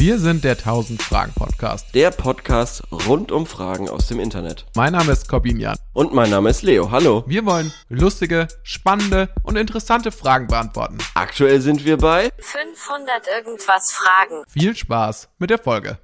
Wir sind der 1000 Fragen Podcast. Der Podcast rund um Fragen aus dem Internet. Mein Name ist Corbinian. Und mein Name ist Leo. Hallo. Wir wollen lustige, spannende und interessante Fragen beantworten. Aktuell sind wir bei 500 irgendwas Fragen. Viel Spaß mit der Folge.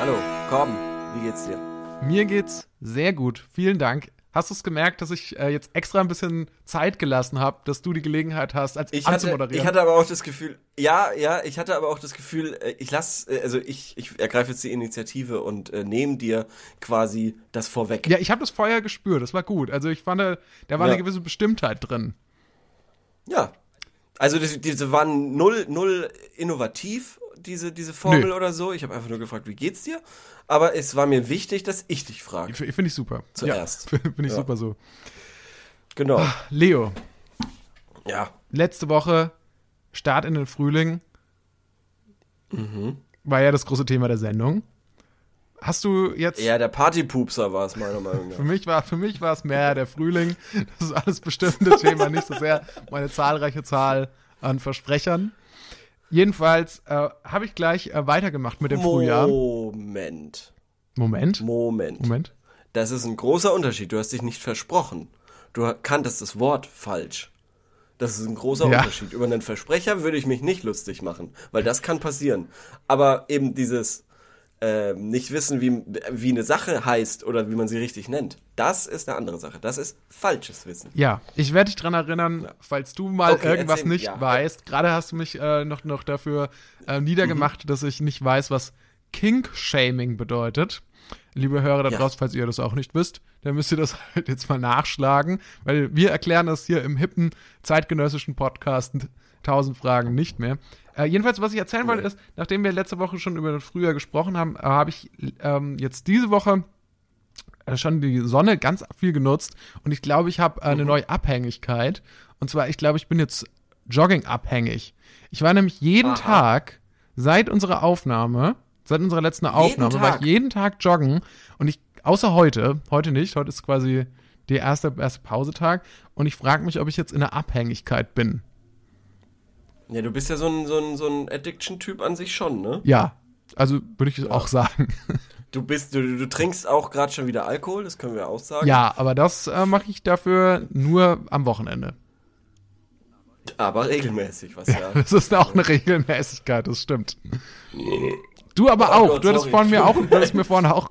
Hallo, komm, wie geht's dir? Mir geht's sehr gut. Vielen Dank. Hast du es gemerkt, dass ich äh, jetzt extra ein bisschen Zeit gelassen habe, dass du die Gelegenheit hast, als Ich hatte, anzumoderieren? ich hatte aber auch das Gefühl, ja, ja, ich hatte aber auch das Gefühl, äh, ich lass, äh, also ich, ich ergreife jetzt die Initiative und äh, nehme dir quasi das vorweg. ja, ich habe das vorher gespürt. Das war gut. Also ich fand, äh, da war Ja. eine gewisse Bestimmtheit drin. Ja. Also das, diese waren null, null innovativ, diese, diese Formel Nö. oder so. Ich habe einfach nur gefragt, wie geht's dir? Aber es war mir wichtig, dass ich dich frage. Ich, Finde ich super. Zuerst. Ja, Finde ich Ja. super so. Genau. Leo, Ja. letzte Woche Start in den Frühling war ja das große Thema der Sendung. Hast du jetzt Ja, der Partypupser war es meiner Meinung für nach. mich war für mich war es mehr der Frühling. Das ist alles bestimmte Thema, nicht so sehr meine zahlreiche Zahl an Versprechern. Jedenfalls äh, habe ich gleich äh, weitergemacht mit dem Frühjahr. Moment. Moment, Moment. Moment. Das ist ein großer Unterschied. Du hast dich nicht versprochen. Du kanntest das Wort falsch. Das ist ein großer Ja. Unterschied. Über einen Versprecher würde ich mich nicht lustig machen, weil das kann passieren. Aber eben dieses ähm, nicht wissen, wie, wie eine Sache heißt oder wie man sie richtig nennt, das ist eine andere Sache. Das ist falsches Wissen. Ja, ich werde dich dran erinnern, falls du mal Okay, irgendwas erzähl- nicht ja. weißt. Gerade hast du mich äh, noch, noch dafür äh, niedergemacht, Mhm. dass ich nicht weiß, was Kink-Shaming bedeutet. Liebe Hörer da Ja. draußen, falls ihr das auch nicht wisst, dann müsst ihr das halt jetzt mal nachschlagen, weil wir erklären das hier im hippen zeitgenössischen Podcast 1000 Fragen nicht mehr. Äh, jedenfalls, was ich erzählen wollte, ist, nachdem wir letzte Woche schon über das Frühjahr gesprochen haben, äh, habe ich ähm, jetzt diese Woche äh, schon die Sonne ganz viel genutzt und ich glaube, ich habe äh, eine neue Abhängigkeit. Und zwar, ich glaube, ich bin jetzt Jogging abhängig. Ich war nämlich jeden Aha. Tag seit unserer Aufnahme, seit unserer letzten Aufnahme, war ich jeden Tag joggen und ich, außer heute, heute nicht, heute ist quasi der erste, erste Pausetag und ich frage mich, ob ich jetzt in der Abhängigkeit bin. Ja, du bist ja so ein, so ein, so ein Addiction-Typ an sich schon, ne? Ja, also würde ich auch sagen. Du bist, du, du trinkst auch gerade schon wieder Alkohol, das können wir auch sagen. ja, aber das äh, mache ich dafür nur am Wochenende. Aber regelmäßig, was ja. Das ist auch eine Regelmäßigkeit, das stimmt. Du aber Oh auch. Gott, du hattest vorhin mir auch, du hattest mir vorhin auch.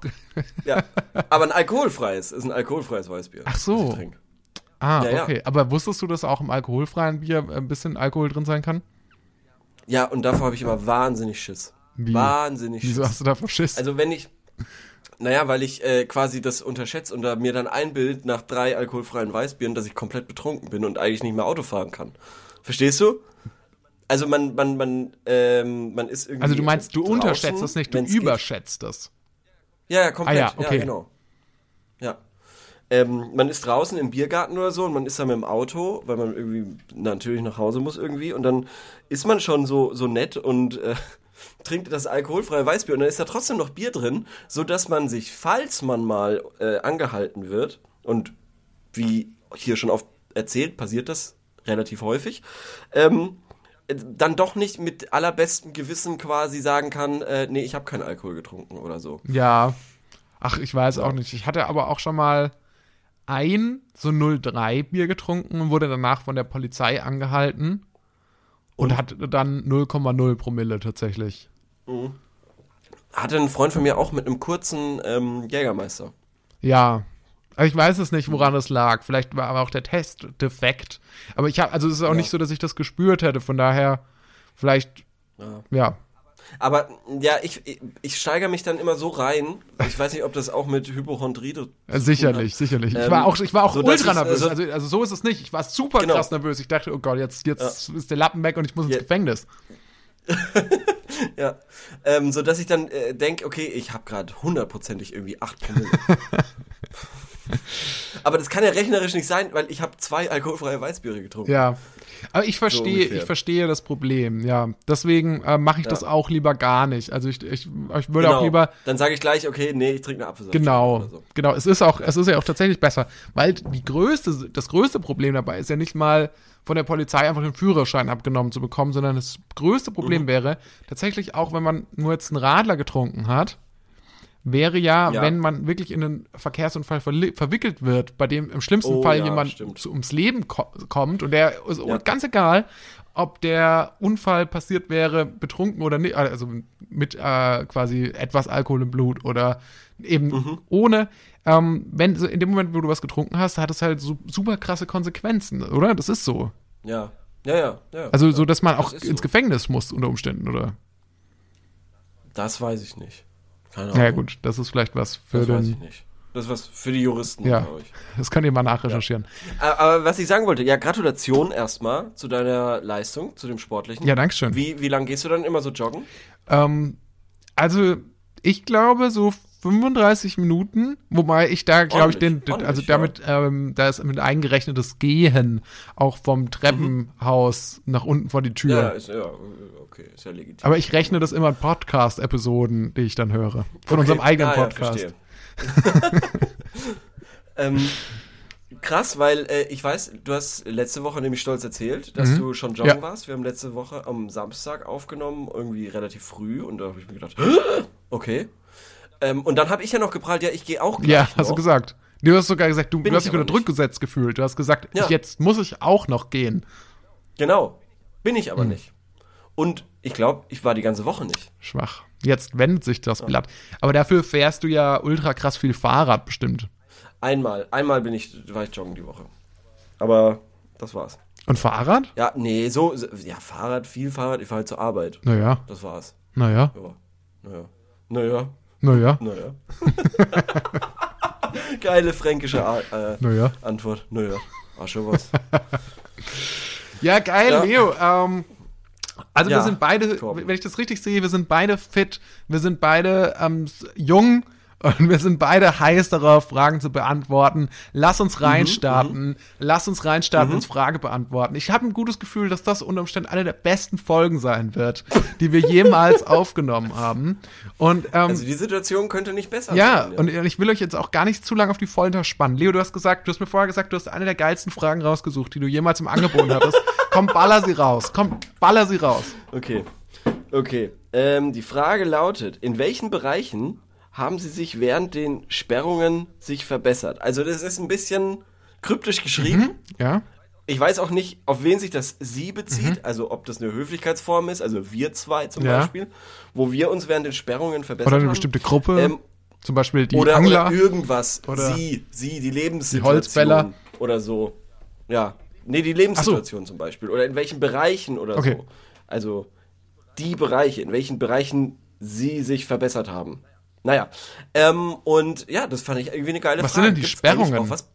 ja. Aber ein alkoholfreies, ist ein alkoholfreies Weißbier. Ach so. Ah, Ja, ja. okay. Aber wusstest du, dass auch im alkoholfreien Bier ein bisschen Alkohol drin sein kann? Ja, und davor habe ich immer wahnsinnig Schiss. Wie? Wahnsinnig Wieso Schiss. hast du da verschissen? Also wenn ich, naja, weil ich äh, quasi das unterschätze und da mir dann einbild nach drei alkoholfreien Weißbieren, dass ich komplett betrunken bin und eigentlich nicht mehr Auto fahren kann. Verstehst du? Also man, man, man, ähm, man ist irgendwie. Also, du meinst, du draußen, unterschätzt es nicht, du wenn's geht. überschätzt es. Ja, ja, komplett. Ah, ja, okay. ja genau. Ja. Ähm, man ist draußen im Biergarten oder so und man ist da mit dem Auto, weil man irgendwie natürlich nach Hause muss irgendwie und dann ist man schon so, so nett und äh, trinkt das alkoholfreie Weißbier und dann ist da trotzdem noch Bier drin, so dass man sich, falls man mal äh, angehalten wird und wie hier schon oft erzählt, passiert das relativ häufig, ähm, äh, dann doch nicht mit allerbestem Gewissen quasi sagen kann, äh, nee, ich habe keinen Alkohol getrunken oder so. Ja. Ach, ich weiß auch nicht. Ich hatte aber auch schon mal ein so 03 Bier getrunken und wurde danach von der Polizei angehalten und, hatte dann 0,0 Promille tatsächlich. Hatte ein Freund von mir auch mit einem kurzen ähm, Jägermeister. Ja. Also ich weiß es nicht, woran es lag. Vielleicht war aber auch der Test defekt. Aber ich habe, also es ist auch Ja. nicht so, dass ich das gespürt hätte. Von daher, vielleicht, Ja. ja. Aber ja, ich, ich, ich steigere mich dann immer so rein. Ich weiß nicht, ob das auch mit Hypochondrie Äh, Sicherlich, sicherlich. ich Ähm, war auch, ich war auch so ultra ich- nervös. also- Also, also so ist es nicht. Ich war super Genau. krass nervös. Ich dachte, oh Gott, jetzt, jetzt ist der Lappen weg und ich muss ins Ja. Gefängnis. Ja, ähm, so dass ich dann äh, denke, okay, ich habe gerade hundertprozentig irgendwie 8 Promille. Aber das kann ja rechnerisch nicht sein, weil ich habe zwei alkoholfreie Weißbiere getrunken. Ja. Aber ich verstehe, ungefähr. ich verstehe das Problem, ja. Deswegen äh, mache ich Ja. das auch lieber gar nicht. Also ich, ich, ich würde Genau. auch lieber Dann sage ich gleich, okay, nee, ich trinke eine Apfelsaft. Genau, so. genau. Es ist auch, es ist ja auch tatsächlich besser, weil die größte, das größte Problem dabei ist ja nicht mal von der Polizei einfach den Führerschein abgenommen zu bekommen, sondern das größte Problem Mhm. wäre tatsächlich auch, wenn man nur jetzt einen Radler getrunken hat, wäre ja, Ja. wenn man wirklich in einen Verkehrsunfall verwickelt wird, bei dem im schlimmsten Oh, Fall ja, jemand stimmt. ums Leben ko kommt und der ist Ja. ganz egal, ob der Unfall passiert wäre betrunken oder nicht, also mit äh, quasi etwas Alkohol im Blut oder eben Mhm. ohne. Ähm, wenn so in dem Moment, wo du was getrunken hast, hat es halt su super krasse Konsequenzen, oder? Das ist so. Ja. Ja, ja, ja. Also so, dass man Das auch ist ins so. Gefängnis muss unter Umständen, oder? Das weiß ich nicht. Keine Ahnung. Ja gut, das ist vielleicht was für das weiß ich den. nicht. Das ist was für die Juristen, Ja. glaube ich. Das könnt ihr mal nachrecherchieren. Aber, aber was ich sagen wollte, ja, Gratulation erstmal zu deiner Leistung, zu dem Sportlichen. Ja, Dankeschön. Wie, wie lange gehst du dann immer so joggen? Ähm, also, ich glaube, so 35 Minuten, wobei ich da, glaube ich, den, also damit, ähm, da ist mit eingerechnetes Gehen auch vom Treppenhaus nach unten vor die Tür. Ja, ist, ja, okay, ist ja legitim. Aber ich rechne das immer in Podcast-Episoden, die ich dann höre. Von unserem Okay. eigenen Ah, ja, Podcast. verstehe. ähm, krass, weil äh, ich weiß, du hast letzte Woche nämlich stolz erzählt, dass du schon joggen Mhm. Ja. warst. Wir haben letzte Woche am Samstag aufgenommen, irgendwie relativ früh. Und da habe ich mir gedacht, okay. Ähm, und dann habe ich ja noch geprahlt, ja, ich gehe auch gleich ja, noch. hast du gesagt. Du hast sogar gesagt, du, du hast ich dich unter Druck gesetzt gefühlt. Du hast gesagt, Ja. ich, jetzt muss ich auch noch gehen. Genau. Bin ich Hm. aber nicht. Und ich glaube, ich war die ganze Woche nicht. Schwach. Jetzt wendet sich das Blatt. Aber dafür fährst du ja ultra krass viel Fahrrad bestimmt. Einmal, einmal bin ich, war ich joggen die Woche. Aber das war's. Und Fahrrad? Ja, nee, so, so- ja, Fahrrad, viel Fahrrad, ich fahre halt zur Arbeit. Naja, Das war's. naja, Ja. Naja. Naja. Naja, Naja. Geile fränkische A äh, naja. Antwort. Naja. War schon was. Ja, geil, Ja. Leo. Ähm, also wir Ja, sind beide, Torben. wenn ich das richtig sehe, wir sind beide fit, wir sind beide ähm, jung und wir sind beide heiß darauf, Fragen zu beantworten. Lass Mhm, uns reinstarten. Lass uns reinstarten ins Frage beantworten. Ich habe ein gutes Gefühl, dass das unter Umständen eine der besten Folgen sein wird, die wir jemals aufgenommen haben. Und ähm, Also die Situation könnte nicht besser ja, sein. und ich will euch jetzt auch gar nicht zu lange auf die Folter spannen. Leo, du hast gesagt, du hast mir vorher gesagt, du hast eine der geilsten Fragen rausgesucht, die du jemals im Angebot hattest. Komm, baller sie raus. Komm, baller sie raus. Okay. Okay. Ähm, die Frage lautet, in welchen Bereichen haben sie sich während den Sperrungen sich verbessert? Also das ist ein bisschen kryptisch geschrieben. Ja? Ich weiß auch nicht, auf wen sich das Sie bezieht, also ob das eine Höflichkeitsform ist, also wir zwei zum Ja. Beispiel, wo wir uns während den Sperrungen verbessert Oder eine haben. bestimmte Gruppe. Ähm, zum Beispiel die oder, Angler. oder irgendwas. Oder sie, sie, die Lebenssituation. Holzfäller. Oder so. Ja. Nee, die Lebenssituation zum Beispiel. Oder in welchen Bereichen oder Okay. so. Also die Bereiche, in welchen Bereichen sie sich verbessert haben. Naja. Ähm, und ja, das fand ich irgendwie eine geile Was sind Frage. denn die Gibt's Sperrungen? was?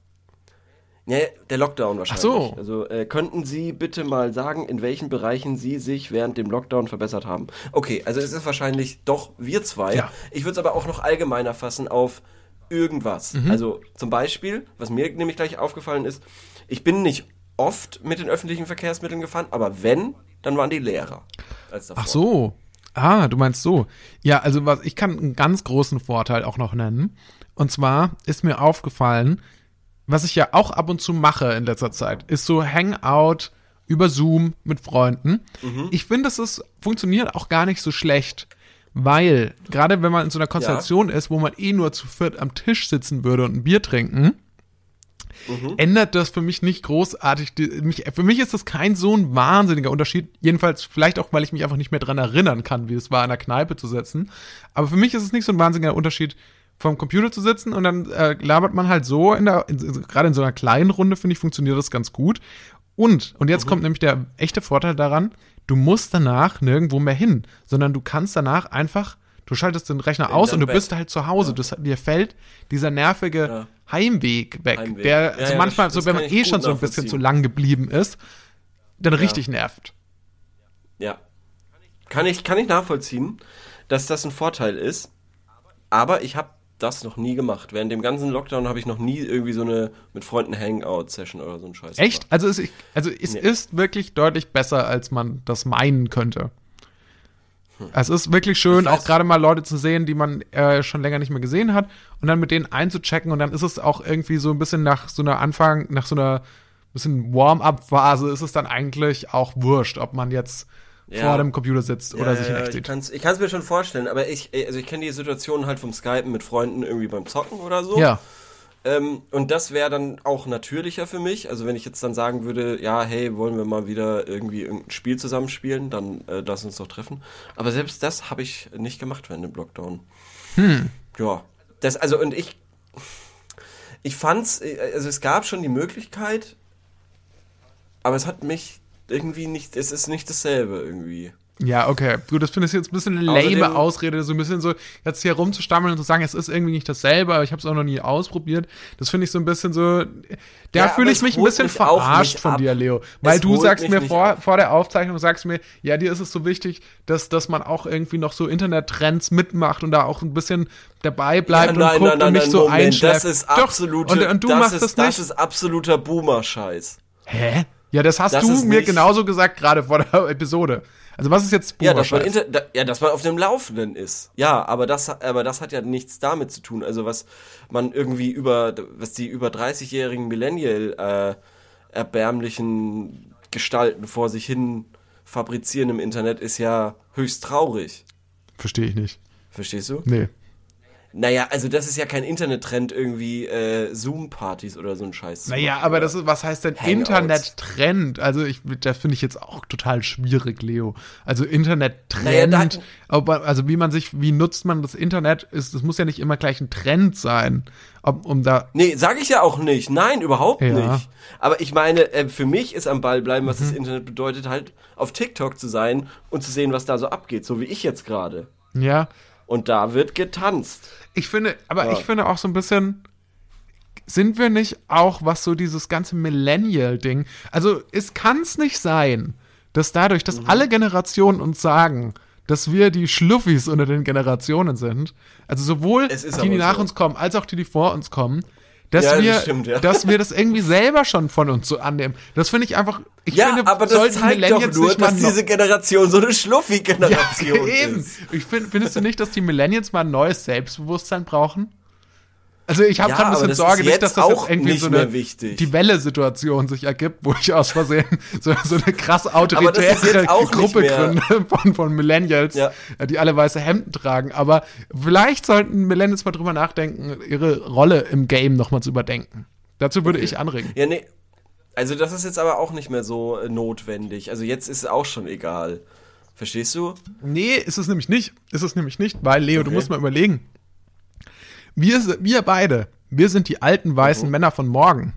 Ja, der Lockdown wahrscheinlich. so. Also äh, könnten Sie bitte mal sagen, in welchen Bereichen Sie sich während dem Lockdown verbessert haben? Okay, also es ist wahrscheinlich doch wir zwei. Ja. Ich würde es aber auch noch allgemeiner fassen auf irgendwas. Mhm. Also zum Beispiel, was mir nämlich gleich aufgefallen ist, ich bin nicht oft mit den öffentlichen Verkehrsmitteln gefahren, aber wenn, dann waren die Lehrer. Als davor. Ach so. Ah, du meinst so. Ja, also was ich kann einen ganz großen Vorteil auch noch nennen. Und zwar ist mir aufgefallen, was ich ja auch ab und zu mache in letzter Zeit, ist so Hangout über Zoom mit Freunden. Ich finde, es ist, funktioniert auch gar nicht so schlecht, weil gerade wenn man in so einer Konstellation ist, wo man eh nur zu viert am Tisch sitzen würde und ein Bier trinken, ändert das für mich nicht großartig. Mich, für mich ist das kein so ein wahnsinniger Unterschied. Jedenfalls vielleicht auch, weil ich mich einfach nicht mehr dran erinnern kann, wie es war, in der Kneipe zu sitzen. Aber für mich ist es nicht so ein wahnsinniger Unterschied, vom Computer zu sitzen und dann äh, labert man halt so in der, in, gerade in so einer kleinen Runde, finde ich, funktioniert das ganz gut. Und, und jetzt kommt nämlich der echte Vorteil daran, du musst danach nirgendwo mehr hin, sondern du kannst danach einfach, du schaltest den Rechner aus und du Bett. bist halt zu Hause. Das, dir fällt dieser nervige Ja. Heimweg weg, Heimweg. der Ja, ja, manchmal, das- so wenn man eh schon so ein bisschen zu lang geblieben ist, dann richtig nervt. Ja. Kann ich, kann ich nachvollziehen, dass das ein Vorteil ist. Aber ich habe das noch nie gemacht. Während dem ganzen Lockdown habe ich noch nie irgendwie so eine mit Freunden Hangout-Session oder so ein Scheiß. Echt? gemacht. Also es, also es Nee. ist wirklich deutlich besser, als man das meinen könnte. Es ist wirklich schön, auch gerade mal Leute zu sehen, die man äh, schon länger nicht mehr gesehen hat und dann mit denen einzuchecken und dann ist es auch irgendwie so ein bisschen nach so einer Anfang, nach so einer bisschen Warm-up-Phase ist es dann eigentlich auch wurscht, ob man jetzt Ja. vor dem Computer sitzt oder Ja, sich in echt ich sieht. ich kann es mir schon vorstellen, aber ich, also ich kenne die Situation halt vom Skypen mit Freunden irgendwie beim Zocken oder so. Ja, Ähm, und das wäre dann auch natürlicher für mich. Also wenn ich jetzt dann sagen würde, ja, hey, wollen wir mal wieder irgendwie irgendein Spiel zusammenspielen, dann äh, lass uns doch treffen. Aber selbst das habe ich nicht gemacht während dem Lockdown. Hm. Ja. Das, also und ich, ich fand's, äh, also es gab schon die Möglichkeit, aber es hat mich irgendwie nicht, es ist nicht dasselbe irgendwie. Ja, okay. Gut, das finde ich jetzt ein bisschen eine lame Ausrede, so ein bisschen so jetzt hier rumzustammeln und zu sagen, es ist irgendwie nicht dasselbe, aber ich habe es auch noch nie ausprobiert. Das finde ich so ein bisschen so, da Ja, fühle ich mich ein bisschen mich verarscht von ab. dir, Leo. Weil Es du sagst mir vor, ab. vor der Aufzeichnung, sagst mir, ja, dir ist es so wichtig, dass, dass man auch irgendwie noch so Internettrends mitmacht und da auch ein bisschen dabei bleibt Ja, und guckt und nicht so einschläft. Das ist Doch, absolute, und, und du das machst ist, das das nicht. ist absoluter Boomer-Scheiß. Hä? Ja, das hast Das du mir genauso gesagt gerade vor der Episode. Also was ist jetzt Ja, dass man da, ja, dass man auf dem Laufenden ist. Ja, aber das, aber das hat ja nichts damit zu tun. Also was man irgendwie über, was die über 30-jährigen Millennial äh, erbärmlichen Gestalten vor sich hin fabrizieren im Internet, ist ja höchst traurig. Verstehe ich nicht. Verstehst du? Nee. Naja, also das ist ja kein Internettrend irgendwie äh, Zoom-Partys oder so ein Scheiß. Naja, machen, aber das ist, was heißt denn. Internet-Trend? Also ich, das finde ich jetzt auch total schwierig, Leo. Also Internet-Trend, Naja, also wie man sich, wie nutzt man das Internet, ist, das muss ja nicht immer gleich ein Trend sein, ob, um da, Nee, sage ich ja auch nicht. Nein, überhaupt Ja. Mhm. nicht. Aber ich meine, äh, für mich ist am Ball bleiben, was das Internet bedeutet, halt auf TikTok zu sein und zu sehen, was da so abgeht, so wie ich jetzt gerade. ja. Und da wird getanzt. Ich finde, aber Ja. ich finde auch so ein bisschen, sind wir nicht auch, was so dieses ganze Millennial-Ding, also es kann es nicht sein, dass dadurch, Mhm. dass alle Generationen uns sagen, dass wir die Schluffis unter den Generationen sind, also sowohl die, die nach so. uns kommen, als auch die, die vor uns kommen, dass, Ja, das wir, stimmt, ja. dass wir das irgendwie selber schon von uns so annehmen. Das finde ich einfach, ich Ja, finde, aber das zeigt doch Millennials nur, dass diese Generation so eine Schluffi-Generation ja, eben. ist. Ich find, findest du nicht, dass die Millennials mal ein neues Selbstbewusstsein brauchen? Also ich habe Ja, gerade ein bisschen Sorge, nicht, dass das jetzt auch irgendwie so eine die Welle-Situation sich ergibt, wo ich aus Versehen so, so eine krass autoritäre Gruppe gründe von, von Millennials, Ja. äh, die alle weiße Hemden tragen. Aber vielleicht sollten Millennials mal drüber nachdenken, ihre Rolle im Game nochmal zu überdenken. Dazu würde ich anregen. Ja, nee. Also das ist jetzt aber auch nicht mehr so äh, notwendig. Also jetzt ist es auch schon egal. Verstehst du? Nee, ist es nämlich nicht. Ist es nämlich nicht, weil, Leo, du Okay. musst mal überlegen. Wir, wir beide, wir sind die alten weißen Männer von morgen.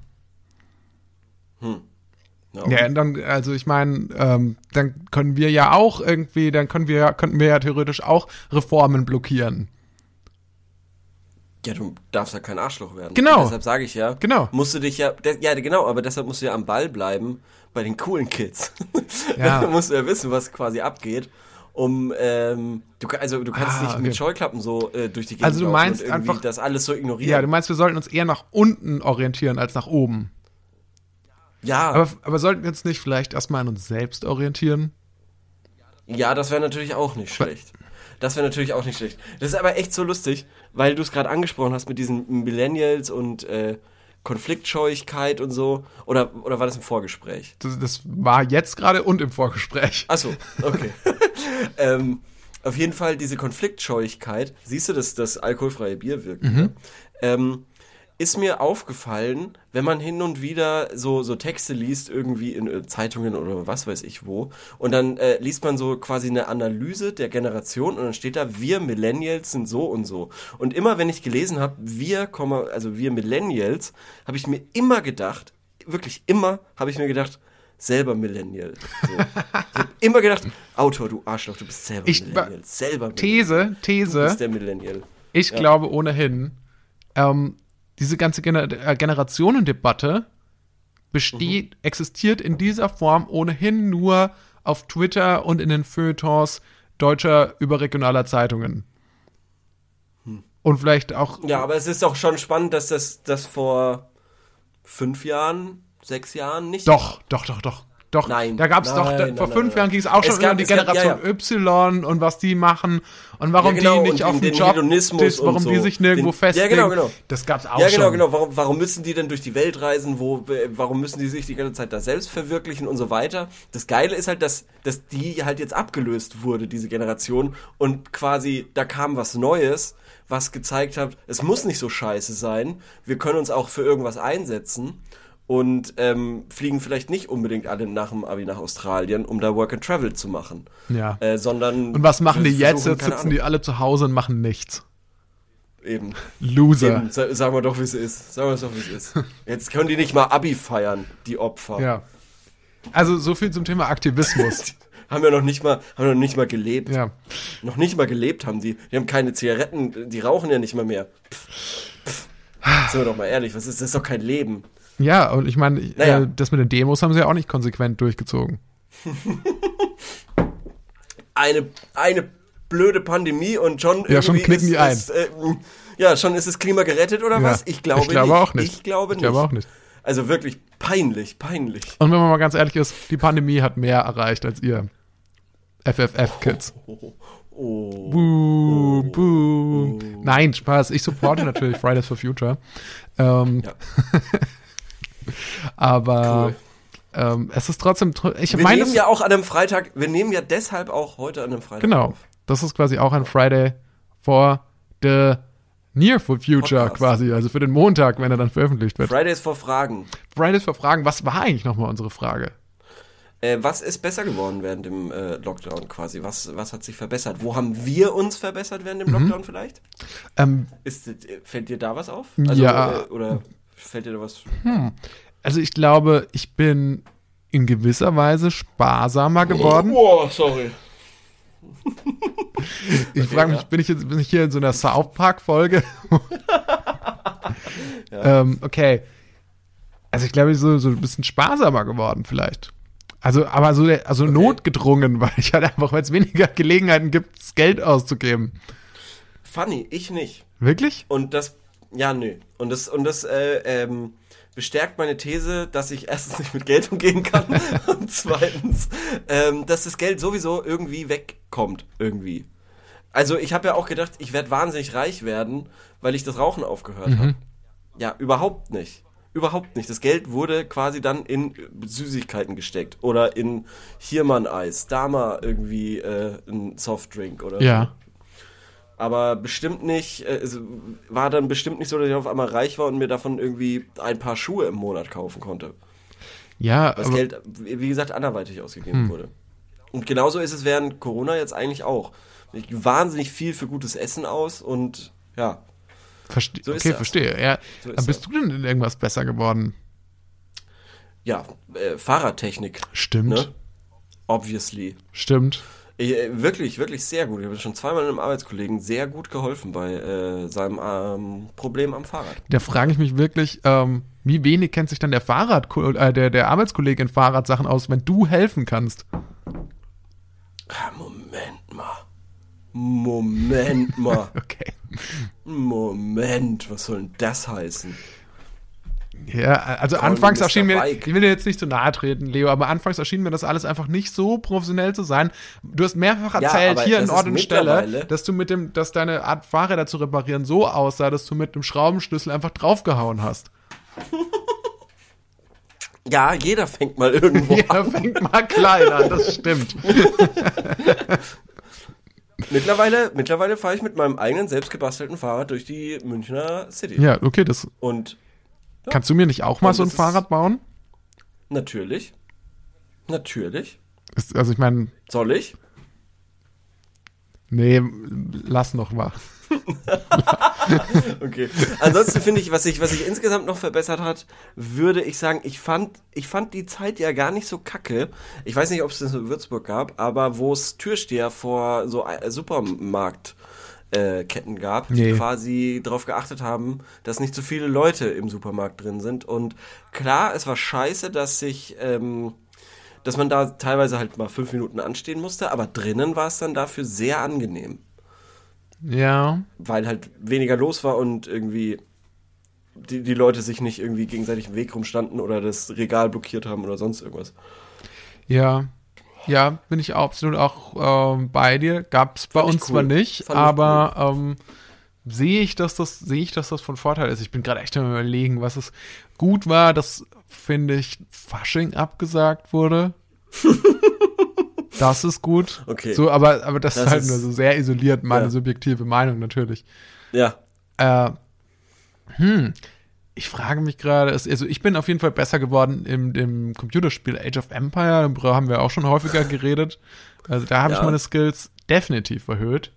Ja, Ja, und dann, also ich meine, ähm, dann können wir ja auch irgendwie, dann können wir, könnten wir ja theoretisch auch Reformen blockieren. Ja, du darfst ja kein Arschloch werden. Genau. Deshalb sage ich ja. Genau. Musst du dich ja, ja genau, aber deshalb musst du ja am Ball bleiben bei den coolen Kids. Ja. da musst du ja wissen, was quasi abgeht. Um, ähm, du, also du kannst Ah, nicht okay. mit Scheuklappen so äh, durch die Gegend Also du meinst und einfach- das alles so ignorieren. Ja, du meinst, wir sollten uns eher nach unten orientieren als nach oben. ja, Aber, aber sollten wir uns nicht vielleicht erstmal an uns selbst orientieren? Ja, das wäre natürlich auch nicht schlecht. Das wäre natürlich auch nicht schlecht. Das ist aber echt so lustig, weil du es gerade angesprochen hast mit diesen Millennials und äh, Konfliktscheuigkeit und so. Oder, oder war das im Vorgespräch? Das, das war jetzt gerade und im Vorgespräch. Achso, okay. ähm, auf jeden Fall diese Konfliktscheuigkeit, siehst du, dass das alkoholfreie Bier wirkt, ne? ähm, ist mir aufgefallen, wenn man hin und wieder so, so Texte liest, irgendwie in äh, Zeitungen oder was weiß ich wo, und dann äh, liest man so quasi eine Analyse der Generation und dann steht da, wir Millennials sind so und so. Und immer wenn ich gelesen habe, wir, also wir Millennials, habe ich mir immer gedacht, wirklich immer habe ich mir gedacht, selber Millennial. So. Ich habe immer gedacht, Autor, du Arschloch, du bist selber Ich- Millennial. Selber Millennial. These, Du These. bist der Millennial. Ich glaube ohnehin, ähm, diese ganze Gener äh, Generationendebatte besteht, existiert in dieser Form ohnehin nur auf Twitter und in den Feuilletons deutscher überregionaler Zeitungen. Und vielleicht auch. Ja, aber es ist auch schon spannend, dass das, das vor fünf Jahren, sechs Jahren nicht. Doch, doch, doch, doch. Doch, Nein, da gab es doch, da, nein, vor nein, fünf. Jahren ging es auch schon gab- um die es gab- Generation ja, Y und was die machen und warum Ja, genau, die nicht auf den den Job, das, warum und die so. sich nirgendwo Den- ja, festlegen. genau, genau. Das gab's auch Ja, genau, schon. genau. Warum, warum müssen die denn durch die Welt reisen? Wo, warum müssen die sich die ganze Zeit da selbst verwirklichen und so weiter? Das Geile ist halt, dass, dass die halt jetzt abgelöst wurde, diese Generation. Und quasi, da kam was Neues, was gezeigt hat, es muss nicht so scheiße sein. Wir können uns auch für irgendwas einsetzen. Und ähm, fliegen vielleicht nicht unbedingt alle nach dem Abi nach Australien, um da Work and Travel zu machen. Ja. Äh, sondern Und was machen die jetzt? Jetzt sitzen die alle zu Hause und machen nichts. Ahnung, Eben. Loser. Eben, sa- sagen wir doch, wie es ist. Sagen wir es doch, wie es ist. Jetzt können die nicht mal Abi feiern, die Opfer. Ja. Also so viel zum Thema Aktivismus. Haben ja noch nicht mal, haben noch nicht mal gelebt. ja. Noch nicht mal gelebt haben die. Die haben keine Zigaretten, die rauchen ja nicht mal mehr. Pff, pff. Sind wir doch mal ehrlich, was ist das? ist doch kein Leben. Ja, und ich meine, Naja. äh, das mit den Demos haben sie ja auch nicht konsequent durchgezogen. Eine, eine blöde Pandemie und schon Ja, schon knicken die ist, Ist, äh, ja, schon ist das Klima gerettet oder Ja. was? Ich glaube, Ich glaube nicht. auch nicht. Ich glaube Ich nicht. glaube auch nicht. Also wirklich peinlich, peinlich. Und wenn man mal ganz ehrlich ist, die Pandemie hat mehr erreicht als ihr. FFF-Kids. Oh. Buh, buh. Nein, Spaß. Ich supporte natürlich Fridays for Future. Ähm, Ja. aber Cool. ähm, es ist trotzdem. tr- Ich Wir meine, nehmen ja auch an einem Freitag, wir nehmen ja deshalb auch heute an einem Freitag genau. auf. Das ist quasi auch ein Friday for the Near for Future Podcast. quasi. Also für den Montag, wenn er dann veröffentlicht wird. Fridays vor Fragen. Fridays for Fragen. Was war eigentlich nochmal unsere Frage? Äh, was ist besser geworden während dem äh, Lockdown quasi? Was, was hat sich verbessert? Wo haben wir uns verbessert während dem Mhm. Lockdown vielleicht? Ähm, Ist, fällt dir da was auf? Ja. Äh, oder fällt dir da was? also ich glaube, ich bin in gewisser Weise sparsamer geworden. Oh, sorry. Ich frage mich, ja. bin, ich jetzt, bin ich hier in so einer South Park-Folge? ähm, okay. Also ich glaube, ich so, so ein bisschen sparsamer geworden vielleicht. Also, aber so, der- also notgedrungen, weil ich halt einfach, weil es weniger Gelegenheiten gibt, das Geld auszugeben. Funny, ich nicht. Wirklich? Und das, ja, nö. Und das, und das, äh, ähm, bestärkt meine These, dass ich erstens nicht mit Geld umgehen kann und zweitens, ähm, dass das Geld sowieso irgendwie wegkommt, irgendwie. Also ich habe ja auch gedacht, ich werde wahnsinnig reich werden, weil ich das Rauchen aufgehört habe. Ja, überhaupt nicht. Überhaupt nicht. Das Geld wurde quasi dann in Süßigkeiten gesteckt oder in hier mal ein Eis, da mal irgendwie äh, ein Softdrink oder so. Aber bestimmt nicht, äh, es war dann bestimmt nicht so, dass ich auf einmal reich war und mir davon irgendwie ein paar Schuhe im Monat kaufen konnte. Ja, das Geld, wie gesagt, anderweitig ausgegeben wurde. Und genauso ist es während Corona jetzt eigentlich auch. Ich wahnsinnig viel für gutes Essen aus und ja, verste so okay, das. verstehe. Ja, So bist das. du denn in irgendwas besser geworden? ja, äh, Fahrradtechnik, Stimmt, ne? Obviously. stimmt. Äh, wirklich, wirklich sehr gut. Ich habe schon zweimal einem Arbeitskollegen sehr gut geholfen bei äh, seinem ähm, Problem am Fahrrad. Da frage ich mich wirklich, ähm, wie wenig kennt sich dann der Fahrrad, äh, der, der Arbeitskollege in Fahrradsachen aus, wenn du helfen kannst? Ah, Moment mal. Moment mal. Okay. Moment, was soll denn das heißen? Ja, also me anfangs erschien mir, ich will dir jetzt nicht zu nahe treten, Leo, aber anfangs erschien mir das alles einfach nicht so professionell zu sein. Du hast mehrfach Ja, erzählt, aber hier in Ort und Stelle, dass du mit dem, dass deine Art Fahrräder zu reparieren so aussah, dass du mit dem Schraubenschlüssel einfach draufgehauen hast. Ja, jeder fängt mal irgendwo an. Ja, fängt mal klein an, das stimmt. Mittlerweile, mittlerweile fahre ich mit meinem eigenen selbstgebastelten Fahrrad durch die Münchner City. Ja, okay, das Und kannst du mir nicht auch mal Und so ein Fahrrad bauen? natürlich, natürlich, Ist, also ich meine, soll ich? nee, lass noch mal. Okay. Ansonsten finde ich, was sich was sich insgesamt noch verbessert hat, würde ich sagen, ich fand, ich fand die Zeit ja gar nicht so kacke. Ich weiß nicht, ob es das in Würzburg gab, aber wo es Türsteher vor so äh, Supermarkt äh, Ketten gab, die Nee. quasi darauf geachtet haben, dass nicht so viele Leute im Supermarkt drin sind. Und klar, es war scheiße, dass sich, ähm, dass man da teilweise halt mal fünf Minuten anstehen musste, aber drinnen war es dann dafür sehr angenehm. Ja. weil halt weniger los war und irgendwie die, die Leute sich nicht irgendwie gegenseitig im Weg rumstanden oder das Regal blockiert haben oder sonst irgendwas. Ja. Ja, bin ich absolut auch ähm, bei dir. Gab's bei Fand ich uns zwar cool. nicht, Fand aber ähm, sehe ich, dass das sehe ich, dass das von Vorteil ist. Ich bin gerade echt am überlegen, was es gut war, dass finde ich Fasching abgesagt wurde. das ist gut. Okay. So, aber aber das, Das ist halt ist- nur so sehr isoliert meine Ja. subjektive Meinung natürlich. Ja, Äh, hm, ich frage mich gerade, also ich bin auf jeden Fall besser geworden im dem Computerspiel Age of Empire, darüber haben wir auch schon häufiger geredet. Also da habe ich Ja. meine Skills definitiv erhöht.